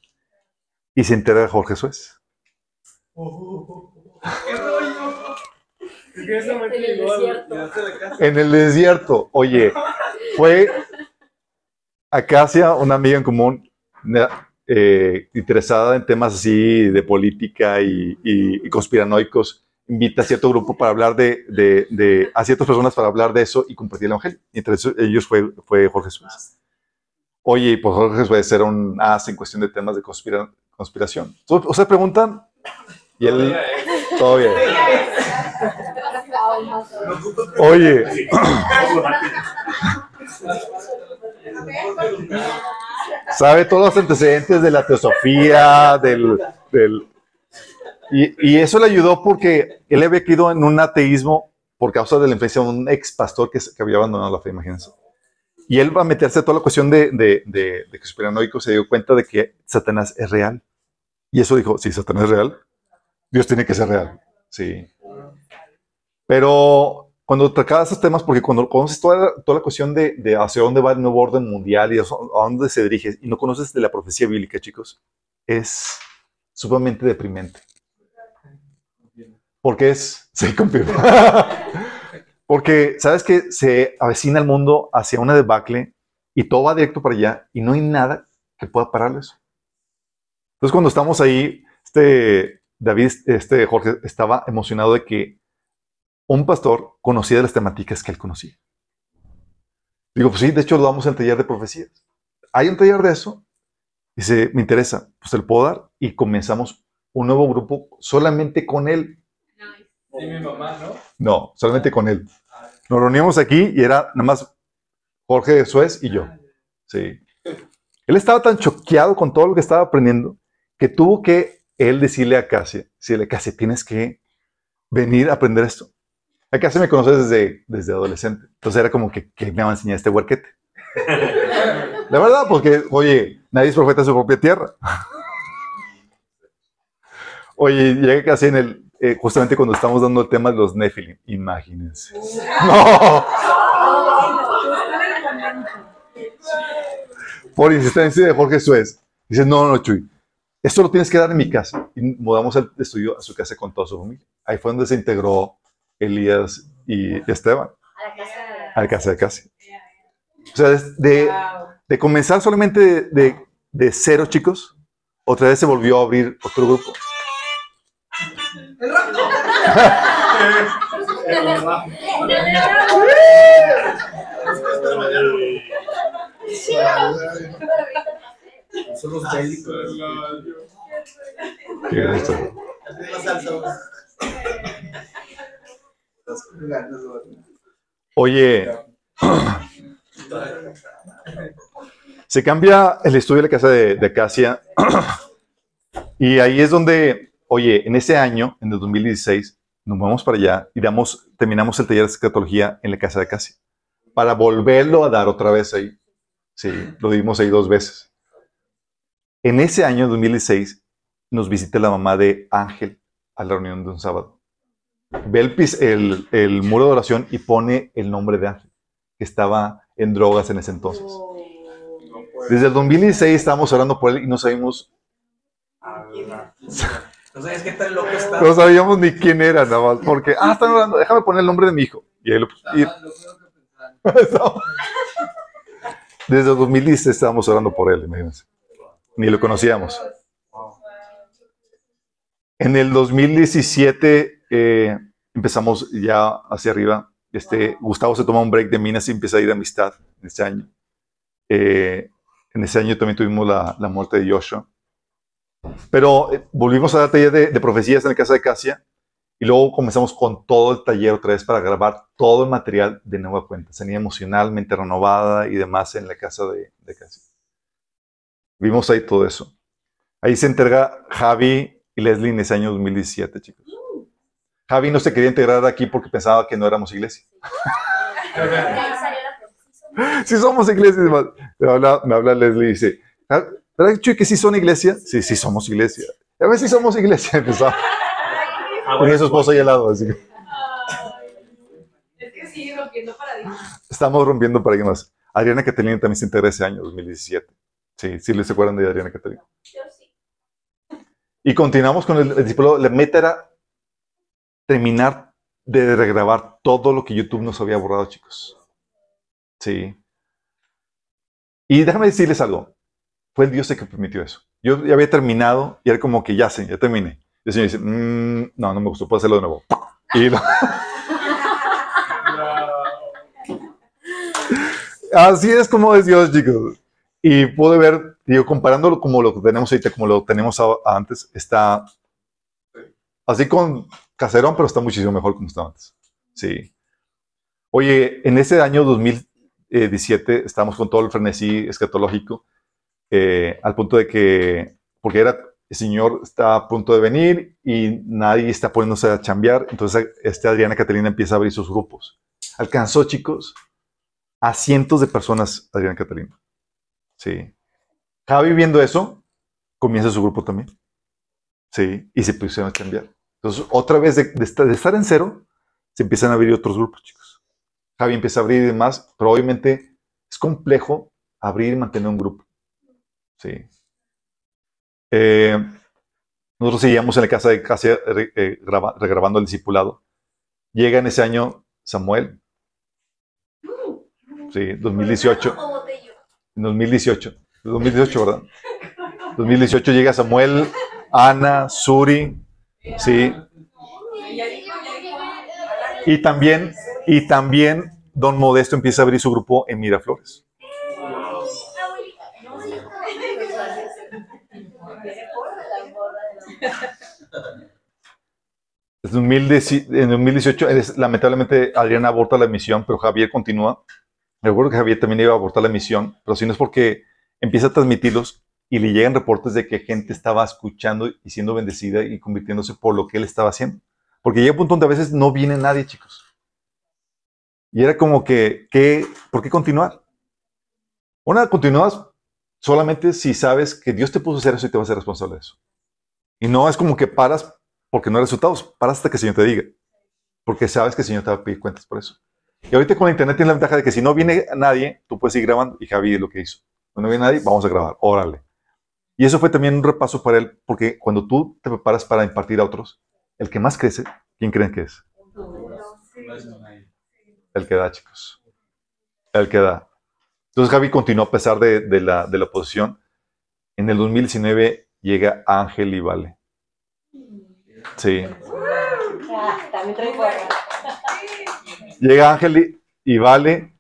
A: Y se entera Jorge Suez.
B: En el.
A: En el desierto, oye, fue Acacia, una amiga en común, na- eh, interesada en temas así de política y, y- y conspiranoicos, invita a cierto grupo para hablar de, de- de- a ciertas personas para hablar de eso y compartir el evangelio. Y entre ellos fue, fue Jorge Suez. Oye, pues Jorge Suez era un as en cuestión de temas de conspira- conspiración. O sea, preguntan, y él, todo bien. Oye, sabe todos los antecedentes de la teosofía, del... del- y, y eso le ayudó porque él había caído en un ateísmo por causa de la influencia de un ex pastor que, que había abandonado la fe, imagínense. Y él va a meterse a toda la cuestión de, de, de, de conspiranoico, se dio cuenta de que Satanás es real. Y eso dijo, si Satanás es real, Dios tiene que ser real. Sí. Pero cuando tocaba esos temas, porque cuando conoces toda toda la cuestión de, de hacia dónde va el nuevo orden mundial y a dónde se dirige, y no conoces de la profecía bíblica, chicos, es sumamente deprimente. Porque es, sí, confirmo. Porque, ¿sabes que Se avecina el mundo hacia una debacle y todo va directo para allá y no hay nada que pueda pararlo eso. Entonces, cuando estamos ahí, este David, este Jorge, estaba emocionado de que un pastor conocía de las temáticas que él conocía. Digo, pues sí, de hecho lo damos al taller de profecías. Hay un taller de eso. Dice, me interesa, pues el puedo dar. Y comenzamos un nuevo grupo solamente con él.
D: Y mi mamá, ¿no?
A: No, solamente con él. Nos reuníamos aquí y era nada más Jorge Suez y yo. Sí. Él estaba tan choqueado con todo lo que estaba aprendiendo que tuvo que él decirle a Casia, decirle, Casia, tienes que venir a aprender esto. A Casia me conoce desde, desde adolescente. Entonces era como que, que me va a enseñar este huerquete. La verdad, porque, oye, nadie es profeta en su propia tierra. Oye, llega casi en el, eh, justamente cuando estamos dando el tema de los Nephilim. Imagínense. No, por insistencia de Jorge Suez. Dice, no, no, Chuy, esto lo tienes que dar en mi casa. Y mudamos el estudio a su casa con toda su familia. Ahí fue donde se integró Elías y Esteban
B: A la casa de
A: a la casa de Casi. O sea, de, de comenzar solamente de, de, de cero, chicos, otra vez se volvió a abrir otro grupo. Oye, se cambia el estudio de la casa de, de Acacia y ahí es donde, oye, en ese año, en el 2016, nos vamos para allá y damos, terminamos el taller de escatología en la casa de Acacia para volverlo a dar otra vez ahí. Sí, lo dimos ahí dos veces. En ese año, 2016, nos visita la mamá de Ángel a la reunión de un sábado. Ve el, pis- el, el muro de oración y pone el nombre de Ángel, que estaba en drogas en ese entonces. Desde el 2016 estábamos orando por él y no sabíamos,
D: No sabes qué tan loco está.
A: no sabíamos ni quién era, nada más. Porque, ah, están orando, déjame poner el nombre de mi hijo. Y ahí lo y- Desde el 2016 estábamos orando por él, imagínense. Ni lo conocíamos. En el 2017 eh, empezamos ya hacia arriba. Este, Gustavo se toma un break de minas y empieza a ir a amistad en este año. Eh, en ese año también tuvimos la, la muerte de Joshua. Pero eh, volvimos a dar taller de, de profecías en la casa de Casia y luego comenzamos con todo el taller otra vez para grabar todo el material de nueva cuenta. Tenía emocionalmente renovada y demás en la casa de, de Casia. Vimos ahí todo eso. Ahí se entrega Javi y Leslie en ese año 2017, chicos. Javi no se quería integrar aquí porque pensaba que no éramos iglesia. Sí somos iglesia. Me habla, me habla Leslie y dice, "Ah, ¿verdad Chuy, que sí son iglesia? Sí, sí somos iglesia. A ver si somos iglesia. Empezaba.
C: Ah,
A: Tenía su esposo ahí al lado, así que
B: Es que sigue rompiendo paradigmas.
A: estamos rompiendo paradigmas. Adriana Catalina también se integra ese año, 2017. Sí, sí les acuerdan de Adriana Catalina.
B: Yo sí.
A: Y continuamos con el, el discipulado. La meta era terminar de regrabar todo lo que YouTube nos había borrado, chicos. Sí. Y déjame decirles algo. Fue el Dios el que permitió eso. Yo ya había terminado y era como que ya sé, ya terminé. Y el Señor dice, "Mm, no, no me gustó, puedo hacerlo de nuevo. Y lo- Así es como es Dios, chicos. Y pude ver, digo, comparándolo como lo tenemos ahorita, como lo tenemos antes, está así con caserón, pero está muchísimo mejor como estaba antes. Sí. Oye, en ese año 2017 estábamos con todo el frenesí escatológico, eh, al punto de que, porque era, el Señor está a punto de venir y nadie está poniéndose a chambear, entonces este Adriana Catalina empieza a abrir sus grupos. Alcanzó, chicos, a cientos de personas, Adriana Catalina. Sí. Javi viendo eso, comienza su grupo también. Sí. Y se pusieron a cambiar. Entonces, otra vez de, estar, en cero, se empiezan a abrir otros grupos, chicos. Javi empieza a abrir y demás, pero es complejo abrir y mantener un grupo. Sí. Eh, nosotros seguíamos en la casa de Casia re- eh, graba- regrabando el discipulado. Llega en ese año Samuel. Sí, 2018.
B: O botello.
A: En 2018. 2018, ¿verdad? 2018 llega Samuel, Ana, Suri, sí. Y también, y también Don Modesto empieza a abrir su grupo en Miraflores. En 2010 en 2018, es- lamentablemente Adriana aborta la misión, pero Javier continúa. Me acuerdo que Javier también iba a abortar la misión, pero si no es porque empieza a transmitirlos y le llegan reportes de que gente estaba escuchando y siendo bendecida y convirtiéndose por lo que él estaba haciendo. Porque llega un punto donde a veces no viene nadie, chicos. Y era como que, ¿qué, ¿por qué continuar? Una, continúas solamente si sabes que Dios te puso a hacer eso y te vas a ser responsable de eso. Y no es como que paras porque no hay resultados, paras hasta que el Señor te diga. Porque sabes que el Señor te va a pedir cuentas por eso. Y ahorita con la internet tienes la ventaja de que si no viene nadie, tú puedes ir grabando. Y Javi es lo que hizo. Cuando no viene nadie, vamos a grabar. Órale. Y eso fue también un repaso para él, porque cuando tú te preparas para impartir a otros, el que más crece, ¿quién creen que es? El que da, chicos. El que da. Entonces Javi continuó a pesar de, de la, de la oposición. En el 2019 llega Ángel y Vale. Sí.
B: También trae porra.
A: Llega Ángel y, y Vale,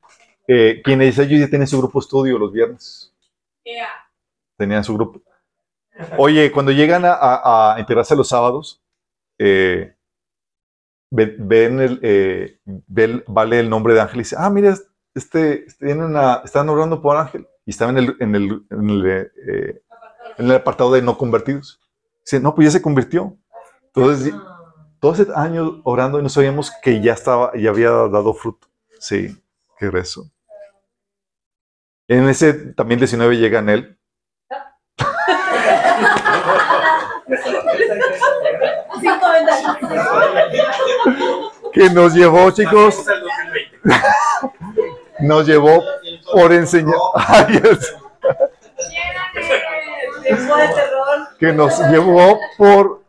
A: eh, quienes ellos ya tienen su grupo estudio los viernes. Tenían su grupo. Oye, cuando llegan a, a- a integrarse los sábados, eh, ve- ven el, eh, Vale el nombre de Ángel y dice, ah, mira, este, este, una- están orando por Ángel. Y estaba en el, en el, en el, eh, en el apartado de no convertidos. Dice, no, pues ya se convirtió. Entonces, todo ese año orando y no sabíamos que ya estaba, ya había dado fruto. Sí, qué rezo. En ese también 19 llega en él. Que nos llevó, chicos,
C: Vamos al 2020.
A: nos llevó por enseñar. Es- nos llevó por.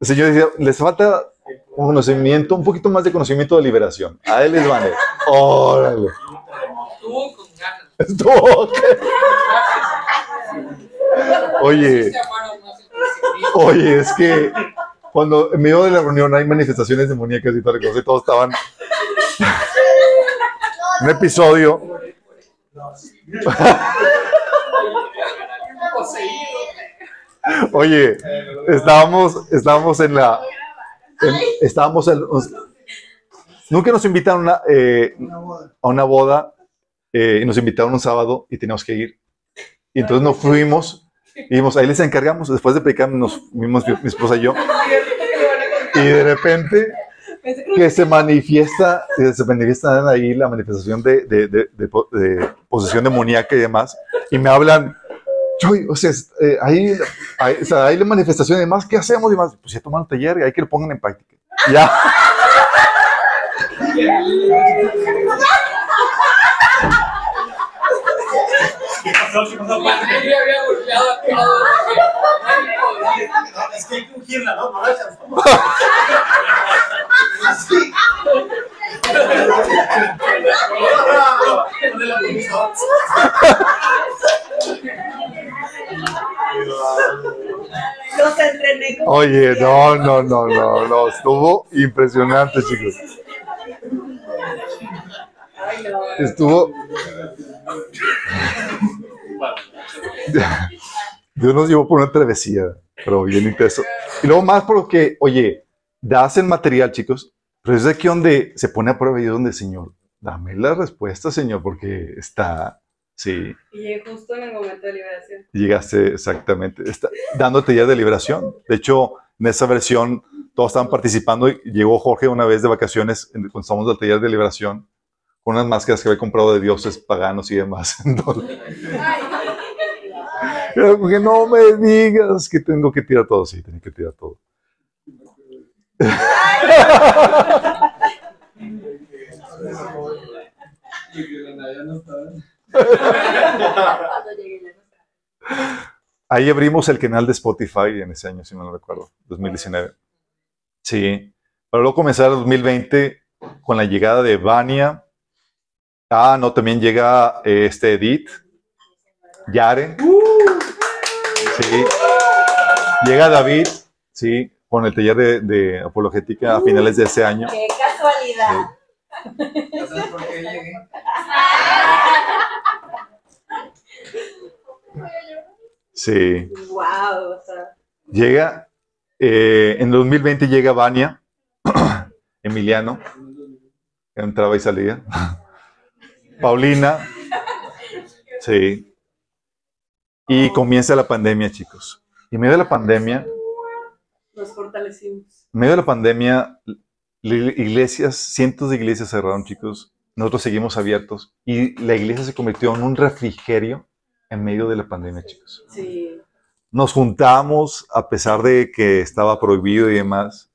A: El Señor decía, les falta un conocimiento, un poquito más de conocimiento de liberación. A él les van. Órale.
D: Estuvo con ganas.
A: Estuvo- Oye, oye, es que cuando en medio de la reunión hay manifestaciones demoníacas y tal cosa, y todos estaban. Un episodio.
D: Poseído.
A: Oye, estábamos, estábamos en la. en- estábamos en. Nunca nos invitaron a, eh, a una boda eh, y nos invitaron un sábado y teníamos que ir. Y entonces nos fuimos y ahí les encargamos. Después de predicar, nos fuimos mi, mi esposa y yo. Y de repente que se manifiesta, se manifiesta ahí la manifestación de, de posesión demoníaca y demás. Y me hablan, Chuy, o sea, eh, ahí, ahí, o sea, hay la manifestación y demás, ¿qué hacemos? Y demás, pues ya toman el taller y hay que lo pongan en práctica. Ya.
C: ¿Qué pasó? ¿Qué pasó?
D: Yo había golpeado a todos.
E: Es que hay que ungirla, ¿no? Borrachas la punzón.
B: Los entrené como
A: Oye, no, no, no, no, no, estuvo impresionante, chicos. Estuvo, Dios nos llevó por una travesía, pero bien intenso. Y luego más porque, oye, das el material, chicos, pero es aquí donde se pone a prueba y es donde, Señor, dame la respuesta, Señor, porque está, sí,
B: Y llegué justo en el momento de liberación.
A: llegaste exactamente, está dándote ya de liberación. De hecho, en esa versión todos estaban participando y llegó Jorge una vez de vacaciones en- cuando estábamos del taller de liberación con unas máscaras que había comprado de dioses paganos y demás. Entonces, Era como que no me digas que tengo que tirar todo. Sí, tenía que tirar todo. Ahí abrimos el canal de Spotify en ese año, si no lo recuerdo, 2019. Sí. Pero luego comenzar el 2020 con la llegada de Vania. Ah, no, también llega eh, este Edith. Yare. Sí. Llega David, sí, con el taller de, de apologética a finales de ese año.
B: Qué casualidad.
D: ¿Ya sabes por qué llegué?
A: Sí.
B: Wow, o sea,
A: Llega, eh, en 2020 llega Vania, Emiliano, entraba y salía. Paulina, sí. Y comienza la pandemia, chicos. Y en medio de la pandemia,
B: nos fortalecimos.
A: en medio de la pandemia, iglesias, cientos de iglesias cerraron, chicos. Nosotros seguimos abiertos y la iglesia se convirtió en un refrigerio en medio de la pandemia, chicos.
B: Sí.
A: nos juntamos a pesar de que estaba prohibido y demás.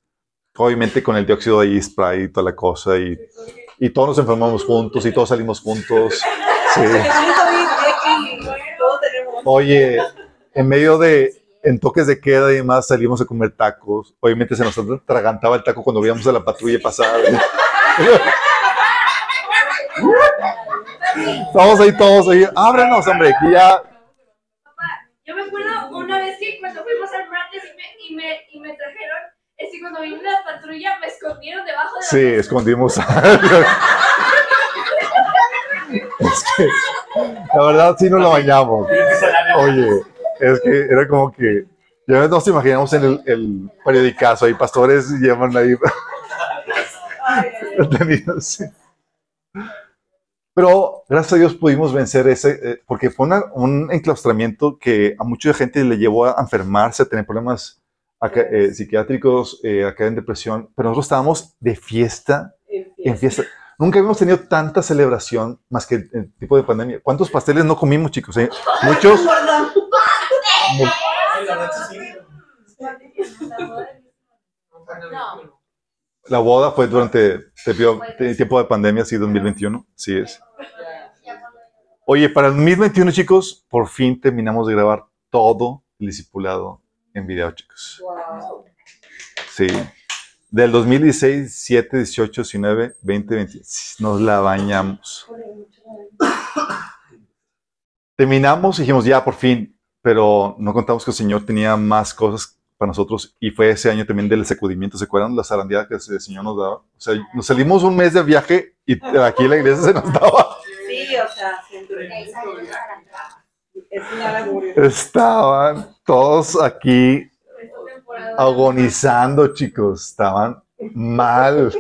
A: Obviamente con el dióxido de spray y toda la cosa y, y todos nos enfermamos juntos y todos salimos juntos. Sí. Oye, en medio de en toques de queda y demás salimos a comer tacos. Obviamente se nos atragantaba el taco cuando veíamos a la patrulla pasar. Estamos ahí todos ahí. Ábrenos, hombre, que ya
F: Yo me acuerdo una vez que cuando fuimos al martes y me, y me, y me trajeron, es que cuando vino la patrulla me escondieron debajo de la
A: Sí, escondimos. es que, la verdad, sí nos lo bañamos. Oye, es que era como que, ya nos imaginamos en el, el periodicazo, ahí pastores llevan ahí. Pero gracias a Dios pudimos vencer ese, eh, porque fue una- un enclaustramiento que a mucha gente le llevó a enfermarse, a tener problemas acá- eh, psiquiátricos, eh, a caer en depresión, pero nosotros estábamos de fiesta en fiesta. Nunca habíamos tenido tanta celebración más que en tipo de pandemia. ¿Cuántos pasteles no comimos, chicos? eh? Muchos. Mu-
E: Ay, la
A: boda fue durante el tiempo de pandemia, sí, 2021. Sí es. Oye, para el 2021, chicos, por fin terminamos de grabar todo el discipulado en video, chicos. Sí. Del 2016, 17, 18, 19, 20, 20. Nos la bañamos. Terminamos y dijimos, ya, por fin. Pero no contamos que el Señor tenía más cosas para nosotros. Y fue ese año también del sacudimiento. ¿Se acuerdan las zarandeadas que el Señor nos daba? O sea, nos salimos un mes de viaje y aquí la iglesia se nos daba.
B: Sí, o sea, siempre.
A: Estaban todos aquí agonizando, chicos. Estaban mal.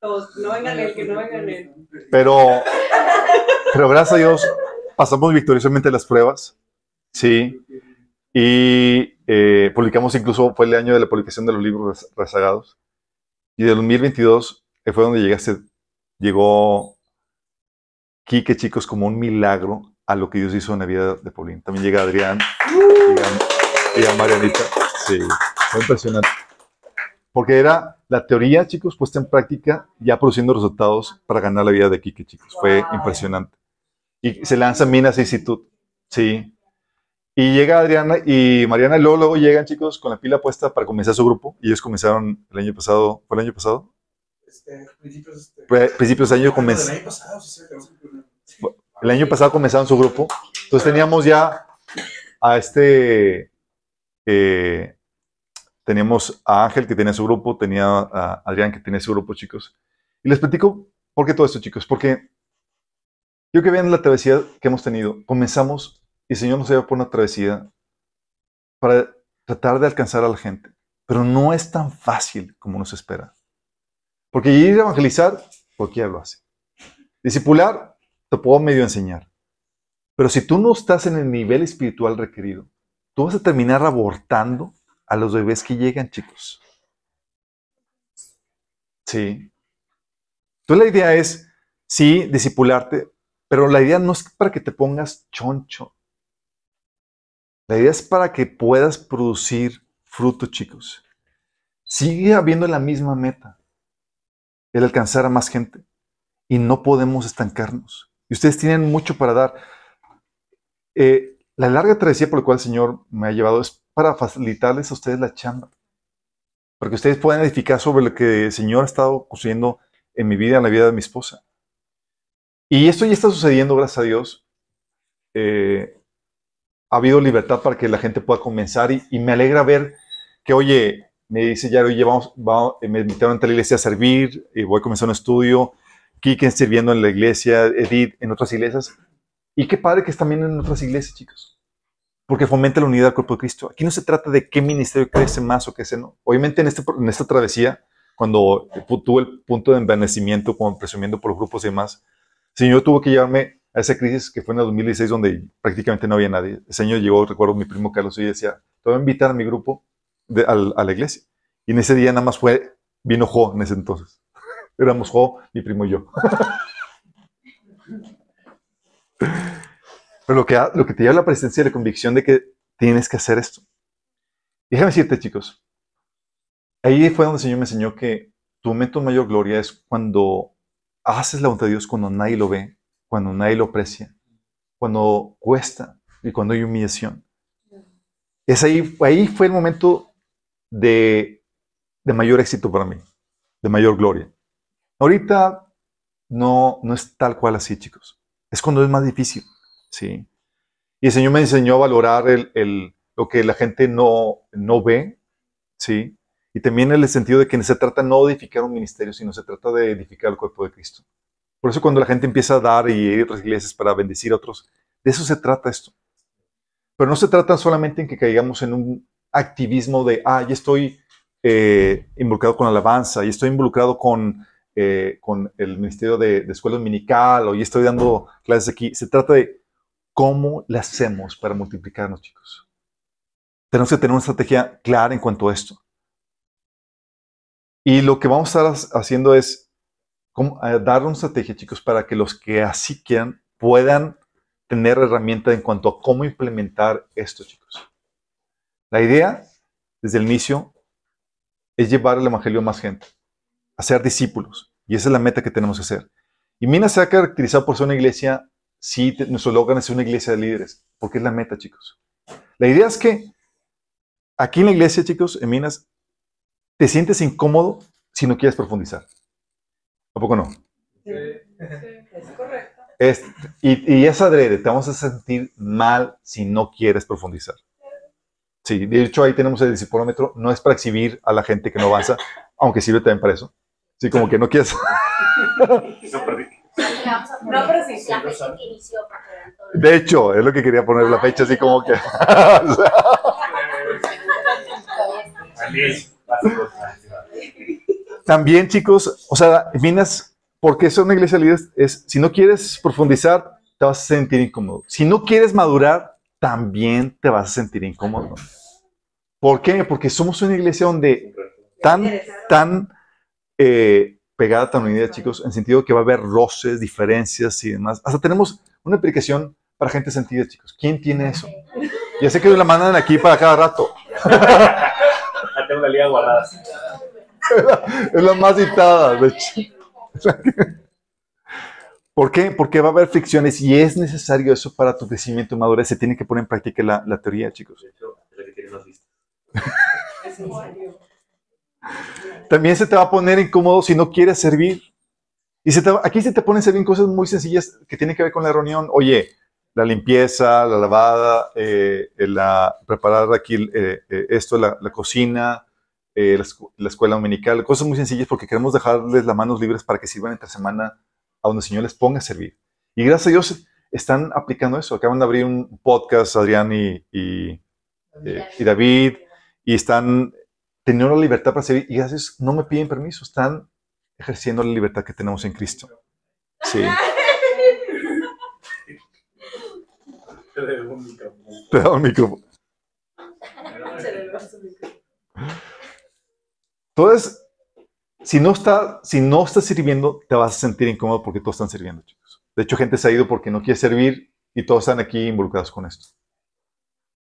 B: Todos, no vengan él, que no vengan él.
A: Pero, pero gracias a Dios pasamos victoriosamente las pruebas. Sí. Y eh, publicamos incluso, fue el año de la publicación de los libros rez- rezagados. Y del 2022 eh, fue donde llegaste, llegó Quique, chicos, como un milagro a lo que Dios hizo en la vida de Paulín. También llega Adrián, llega, llega Marianita. Sí, fue impresionante. Porque era la teoría, chicos, puesta en práctica, ya produciendo resultados para ganar la vida de Quique, chicos. Fue impresionante. Y se lanza Minas Institute. Sí. Y llega Adriana y Mariana, y luego, luego llegan, chicos, con la pila puesta para comenzar su grupo. Y ellos comenzaron el año pasado, ¿fue el año pasado?
D: Este, principios, este.
A: Pre- principios de año
D: Ah, no,
A: comenz-
D: del año pasado, sí, sí.
A: El año pasado comenzaron su grupo. Entonces teníamos ya a este. eh, teníamos a Ángel que tenía su grupo, tenía a Adrián que tenía su grupo, chicos. Y les platico por qué todo esto, chicos. Porque yo que vean la travesía que hemos tenido, comenzamos y el Señor nos lleva por una travesía para tratar de alcanzar a la gente. Pero no es tan fácil como nos espera. Porque ir a evangelizar, cualquiera lo hace. Discipular, te puedo medio enseñar. Pero si tú no estás en el nivel espiritual requerido, tú vas a terminar abortando a los bebés que llegan, chicos. Sí. Entonces la idea es, sí, discipularte, pero la idea no es para que te pongas choncho. La idea es para que puedas producir fruto, chicos. Sigue habiendo la misma meta, el alcanzar a más gente. Y no podemos estancarnos. Y ustedes tienen mucho para dar. Eh, la larga travesía por la cual el Señor me ha llevado es para facilitarles a ustedes la chamba. Para que ustedes puedan edificar sobre lo que el Señor ha estado construyendo en mi vida, en la vida de mi esposa. Y esto ya está sucediendo, gracias a Dios. Eh, ha habido libertad para que la gente pueda comenzar y, me alegra ver que, oye, me dice ya, oye, vamos, vamos- me invitaron a tal iglesia a servir, y voy a comenzar un estudio, Kike sirviendo en la iglesia, Edith en otras iglesias. Y qué padre que es también en otras iglesias, chicos. Porque fomenta la unidad del cuerpo de Cristo. Aquí no se trata de qué ministerio crece más o crece no. Obviamente en, este, en esta travesía, cuando tuve el punto de envanecimiento, como presumiendo por los grupos y demás, el Señor tuvo que llevarme a esa crisis que fue en el 2016 donde prácticamente no había nadie. El Señor llegó, recuerdo, mi primo Carlos y decía, te voy a invitar a mi grupo a la iglesia. Y en ese día nada más fue, vino Jo en ese entonces. Éramos Jo, mi primo y yo. Pero lo que, lo que te lleva a la presencia y la convicción de que tienes que hacer esto. Déjame decirte, chicos, ahí fue donde el Señor me enseñó que tu momento mayor gloria es cuando haces la voluntad de Dios, cuando nadie lo ve, cuando nadie lo aprecia, cuando cuesta y cuando hay humillación. Es ahí, ahí fue el momento de, de mayor éxito para mí, de mayor gloria. Ahorita no, no es tal cual así, chicos. Es cuando es más difícil, ¿sí? Y el Señor me enseñó a valorar el, el- lo que la gente no, no ve, ¿sí? Y también en el sentido de que se trata no de edificar un ministerio, sino se trata de edificar el cuerpo de Cristo. Por eso cuando la gente empieza a dar y ir a otras iglesias para bendecir a otros, de eso se trata esto. Pero no se trata solamente en que caigamos en un activismo de, ah, ya estoy eh, involucrado con alabanza, y estoy involucrado con, eh, con el Ministerio de, de Escuela Dominical, o ya estoy dando clases aquí. Se trata de cómo le hacemos para multiplicarnos, chicos. Tenemos que tener una estrategia clara en cuanto a esto. Y lo que vamos a estar haciendo es eh, dar una estrategia, chicos, para que los que así quieran puedan tener herramienta en cuanto a cómo implementar esto, chicos. La idea, desde el inicio, es llevar el Evangelio a más gente, hacer discípulos. Y esa es la meta que tenemos que hacer. Y Mina se ha caracterizado por ser una iglesia, sí, nuestro slogan es una iglesia de líderes, porque es la meta, chicos. La idea es que aquí en la iglesia, chicos, en Minas, te sientes incómodo si no quieres profundizar. ¿A poco no?
B: Es correcto.
A: Es- y, y es adrede, te vamos a sentir mal si no quieres profundizar. Sí, de hecho ahí tenemos el discipulómetro, no es para exhibir a la gente que no avanza, aunque sirve también para eso. Sí, como que no quieres.
B: No, pero sí.
G: La fecha que inició para que vean todo.
A: De hecho, es lo que quería poner la fecha así como que. También, chicos, o sea, Minas, porque es una iglesia líder, es si no quieres profundizar, te vas a sentir incómodo. Si no quieres madurar, también te vas a sentir incómodo. ¿Por qué? Porque somos una iglesia donde tan, tan eh, pegada, tan unida, chicos, en sentido que va a haber roces, diferencias y demás. Hasta tenemos una aplicación para gente sentida, chicos. ¿Quién tiene eso? Ya sé que la mandan aquí para cada rato.
E: Tengo la liga guardada.
A: Es la más citada, de hecho. ¿Por qué? Porque va a haber fricciones y es necesario eso para tu crecimiento y madurez. Se tiene que poner en práctica la, la teoría, chicos.
E: De hecho, es la que tiene más vistas.
A: También se te va a poner incómodo si no quieres servir. Y se te va- aquí se te ponen a servir cosas muy sencillas que tienen que ver con la reunión. Oye, la limpieza, la lavada, eh, la, preparar aquí eh, eh, esto, la, la cocina, eh, la, la escuela dominical, cosas muy sencillas porque queremos dejarles las manos libres para que sirvan entre semana a donde el Señor les ponga a servir. Y gracias a Dios están aplicando eso. Acaban de abrir un podcast, Adrián y, y, y David, y están teniendo la libertad para servir. Y gracias, no me piden permiso, están ejerciendo la libertad que tenemos en Cristo. Sí.
E: Te debo un micrófono.
A: Te da un micrófono. Entonces, si no, está, si no estás sirviendo, te vas a sentir incómodo porque todos están sirviendo, chicos. De hecho, gente se ha ido porque no quiere servir y todos están aquí involucrados con esto.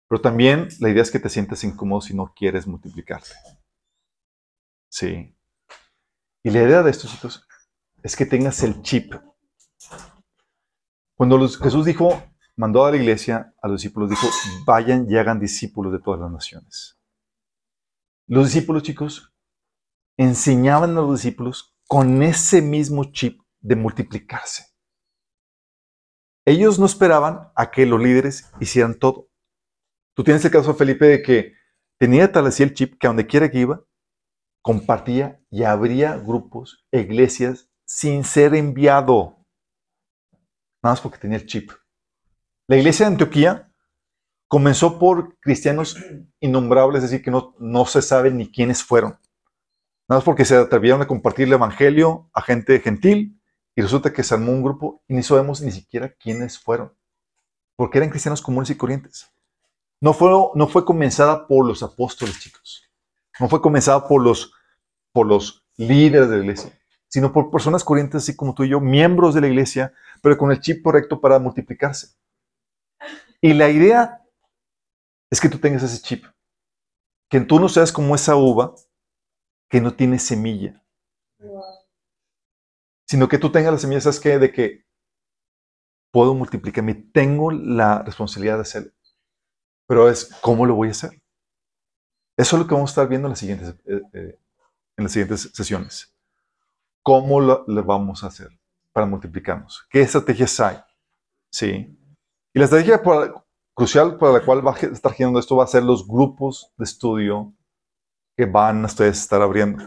A: Pero también la idea es que te sientas incómodo si no quieres multiplicarte. Sí. Y la idea de esto, chicos, es que tengas el chip. Cuando Jesús dijo, mandó a la iglesia, a los discípulos, dijo, vayan y hagan discípulos de todas las naciones. Los discípulos, chicos, enseñaban a los discípulos con ese mismo chip de multiplicarse. Ellos no esperaban a que los líderes hicieran todo. Tú tienes el caso de Felipe de que tenía tal así el chip que a donde quiera que iba, compartía y abría grupos, iglesias, sin ser enviado. Nada más porque tenía el chip. La iglesia de Antioquía comenzó por cristianos innombrables, es decir, que no, no se sabe ni quiénes fueron. Nada más porque se atrevieron a compartir el evangelio a gente gentil y resulta que se armó un grupo y ni sabemos ni siquiera quiénes fueron. Porque eran cristianos comunes y corrientes. No fue, no fue comenzada por los apóstoles, chicos. No fue comenzada por los, por los líderes de la iglesia, sino por personas corrientes así como tú y yo, miembros de la iglesia, pero con el chip correcto para multiplicarse. Y la idea es que tú tengas ese chip. Que tú no seas como esa uva que no tiene semilla. Sino que tú tengas la semilla, ¿sabes qué? De que puedo multiplicarme, tengo la responsabilidad de hacerlo. Pero es, ¿cómo lo voy a hacer? Eso es lo que vamos a estar viendo en las siguientes, eh, eh, en las siguientes sesiones. ¿Cómo lo, lo vamos a hacer para multiplicarnos? ¿Qué estrategias hay? Sí. Y la estrategia para- crucial para la cual va a estar girando esto va a ser los grupos de estudio que van a ustedes estar abriendo.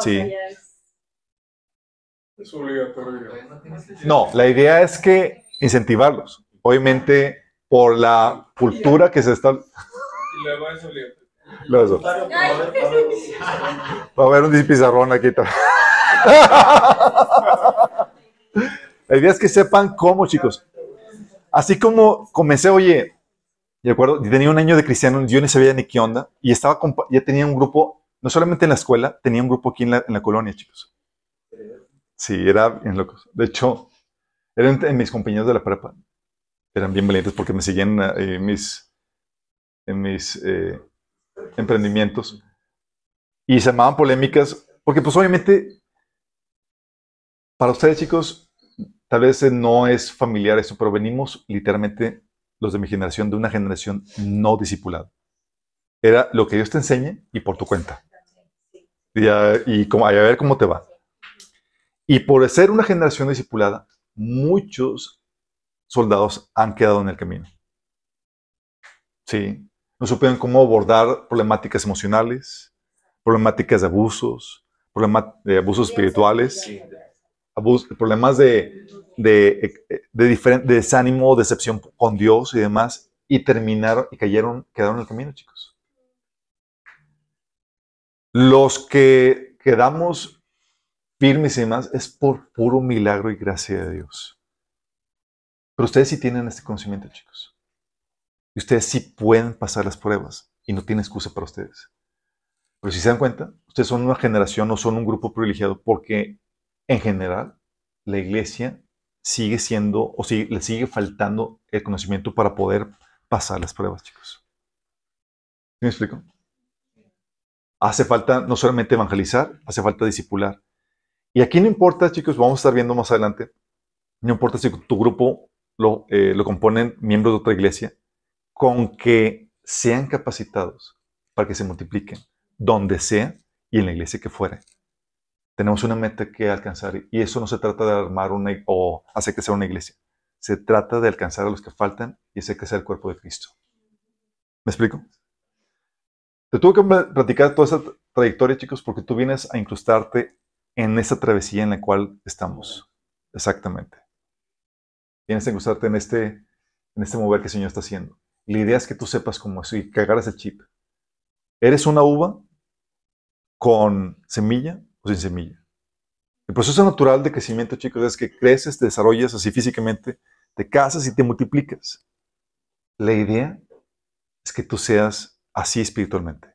A: Sí.
D: Es obligatorio.
A: No, la idea es que incentivarlos. Obviamente, por la cultura que se está...
D: Y luego es obligatorio.
A: Luego, Va a haber un pizarrón aquí. también. La idea es que sepan cómo, chicos. Así como comencé, oye, de acuerdo, tenía un año de cristiano, yo ni sabía ni qué onda, y estaba ya tenía un grupo, no solamente en la escuela, tenía un grupo aquí en la, colonia, chicos. Sí, era bien locos. De hecho, eran mis compañeros de la prepa. Eran bien valientes porque me seguían eh, mis, en mis eh, emprendimientos. Y se llamaban polémicas, porque pues obviamente, para ustedes chicos, tal vez no es familiar eso, pero venimos literalmente los de mi generación de una generación no discipulada. Era lo que Dios te enseñe y por tu cuenta. Y, a, y como, a ver cómo te va. Y por ser una generación discipulada, muchos soldados han quedado en el camino. Sí. No supieron cómo abordar problemáticas emocionales, problemáticas de abusos, problemas de abusos espirituales, problemas de, de, de, diferen- de desánimo, decepción con Dios y demás, y terminaron y cayeron, quedaron en el camino, chicos. Los que quedamos firmes y demás es por puro milagro y gracia de Dios. Pero ustedes sí tienen este conocimiento, chicos. Y ustedes sí pueden pasar las pruebas y no tiene excusa para ustedes. Pero si se dan cuenta, ustedes son una generación, no son un grupo privilegiado, porque en general la iglesia sigue siendo o sigue- le sigue faltando el conocimiento para poder pasar las pruebas, chicos. ¿Sí me explico? Hace falta no solamente evangelizar, hace falta discipular. Y aquí no importa, chicos, vamos a estar viendo más adelante, no importa si tu grupo lo, eh, lo componen miembros de otra iglesia, con que sean capacitados para que se multipliquen donde sea y en la iglesia que fuera. Tenemos una meta que alcanzar y eso no se trata de armar una o hacer que sea una iglesia. Se trata de alcanzar a los que faltan y hacer que sea el cuerpo de Cristo. ¿Me explico? Te tuve que pla- platicar toda esa tra- trayectoria, chicos, porque tú vienes a incrustarte en esa travesía en la cual estamos. Exactamente. Vienes a incrustarte en este, en este mover que el Señor está haciendo. La idea es que tú sepas cómo es y que agarres el chip. ¿Eres una uva con semilla o sin semilla? El proceso natural de crecimiento, chicos, es que creces, te desarrollas así físicamente, te casas y te multiplicas. La idea es que tú seas así espiritualmente.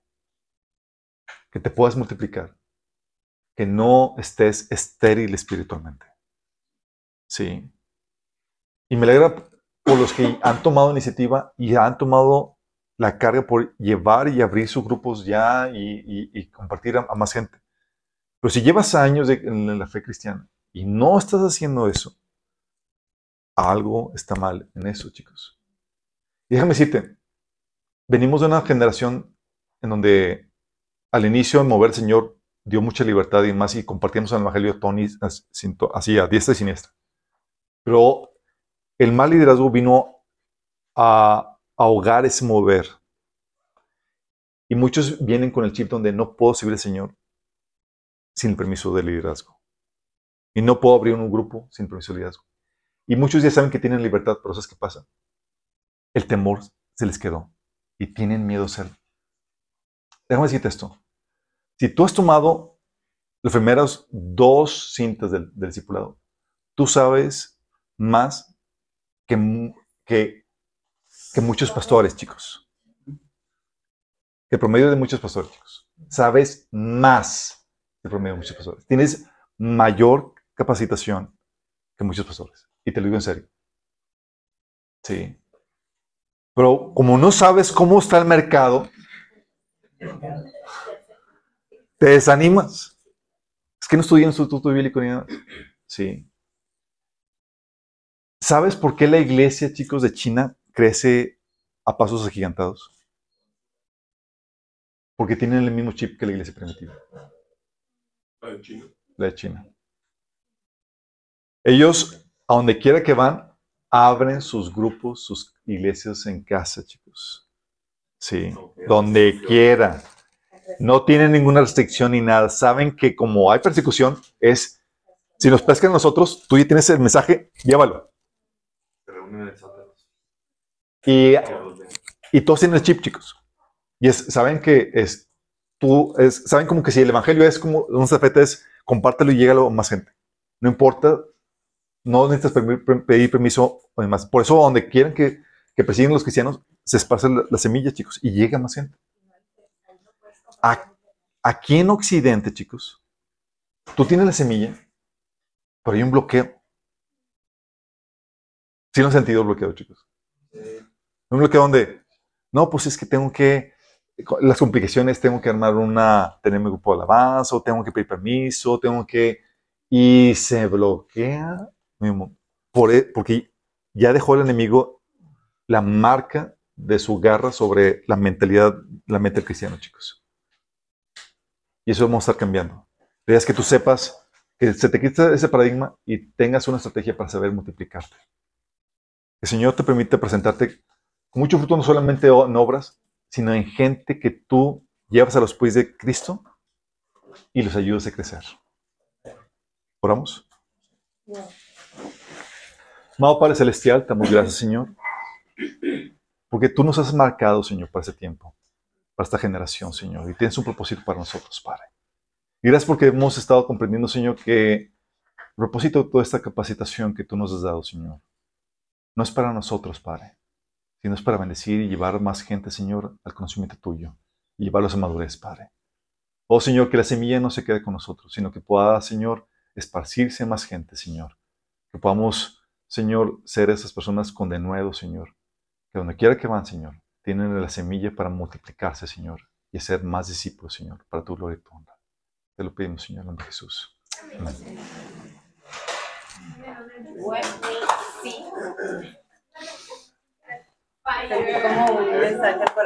A: Que te puedas multiplicar. Que no estés estéril espiritualmente. Sí. Y me alegra por los que han tomado iniciativa y han tomado la carga por llevar y abrir sus grupos ya y, compartir a más gente. Pero si llevas años en la fe cristiana y no estás haciendo eso, algo está mal en eso, chicos. Déjame decirte, venimos de una generación en donde al inicio mover el Señor dio mucha libertad y más y compartíamos el Evangelio de Tony así a diestra y siniestra. Pero el mal liderazgo vino a ahogar ese mover. Y muchos vienen con el chip donde no puedo servir al Señor sin permiso del liderazgo. Y no puedo abrir un grupo sin permiso del liderazgo. Y muchos ya saben que tienen libertad, pero ¿sabes qué pasa? El temor se les quedó y tienen miedo a hacerlo. Déjame decirte esto. Si tú has tomado las primeras dos cintas del, del discipulado, tú sabes más que, que muchos pastores, chicos. Que el promedio de muchos pastores, chicos. Sabes más promedio de muchos pastores. Tienes mayor capacitación que muchos pastores. Y te lo digo en serio. Sí. Pero como no sabes cómo está el mercado, te desanimas. Es que no estudié en Instituto Bíblico ni nada. Sí. ¿Sabes por qué la iglesia, chicos, de China crece a pasos agigantados? Porque tienen el mismo chip que la iglesia primitiva, la de China. Ellos, a donde quiera que van, abren sus grupos, sus iglesias en casa, chicos. Sí, donde quiera. No tienen ninguna restricción ni nada. Saben que como hay persecución, es, si nos pescan a nosotros, tú ya tienes el mensaje, llévalo.
E: Se reúnen en el sótano.
A: Y, y todos tienen el chip, chicos. Y es, saben que es, tú, es, saben como que si el evangelio es como un zafete es, compártelo y llégalo a más gente. No importa, no necesitas pedir, permiso o demás. Por eso, donde quieran que, que persiguen los cristianos, se esparce la, la semilla, chicos, y llega más gente. A- aquí en Occidente, chicos, tú tienes la semilla, pero hay un bloqueo. ¿Sí lo han sentido el bloqueo, chicos? Un bloqueo donde, no, pues es que tengo que, las complicaciones, tengo que armar una, tener mi grupo de alabanza, o tengo que pedir permiso, tengo que, y se bloquea, por, e- porque ya dejó el enemigo la marca de su garra sobre la mentalidad, la mente del cristiano, chicos. Y eso vamos a estar cambiando. La es que tú sepas que se te quita ese paradigma y tengas una estrategia para saber multiplicarte. El Señor te permite presentarte con mucho fruto no solamente en obras, sino en gente que tú llevas a los pies de Cristo y los ayudas a crecer. ¿Oramos? Amado Padre Celestial, te damos gracias, Señor, porque tú nos has marcado, Señor, para ese tiempo, para esta generación, Señor, y tienes un propósito para nosotros, Padre. Y gracias porque hemos estado comprendiendo, Señor, que el propósito de toda esta capacitación que tú nos has dado, Señor, no es para nosotros, Padre, sino es para bendecir y llevar más gente, Señor, al conocimiento tuyo y llevarlos a madurez, Padre. Oh, Señor, que la semilla no se quede con nosotros, sino que pueda, Señor, esparcirse más gente, Señor. Que podamos, Señor, ser esas personas con denuedo, Señor. Que donde quiera que van, Señor, tienen la semilla para multiplicarse, Señor, y hacer más discípulos, Señor, para tu gloria y tu honra. Te lo pedimos, Señor, en nombre de Jesús. Amén.
B: Bueno, sí. Para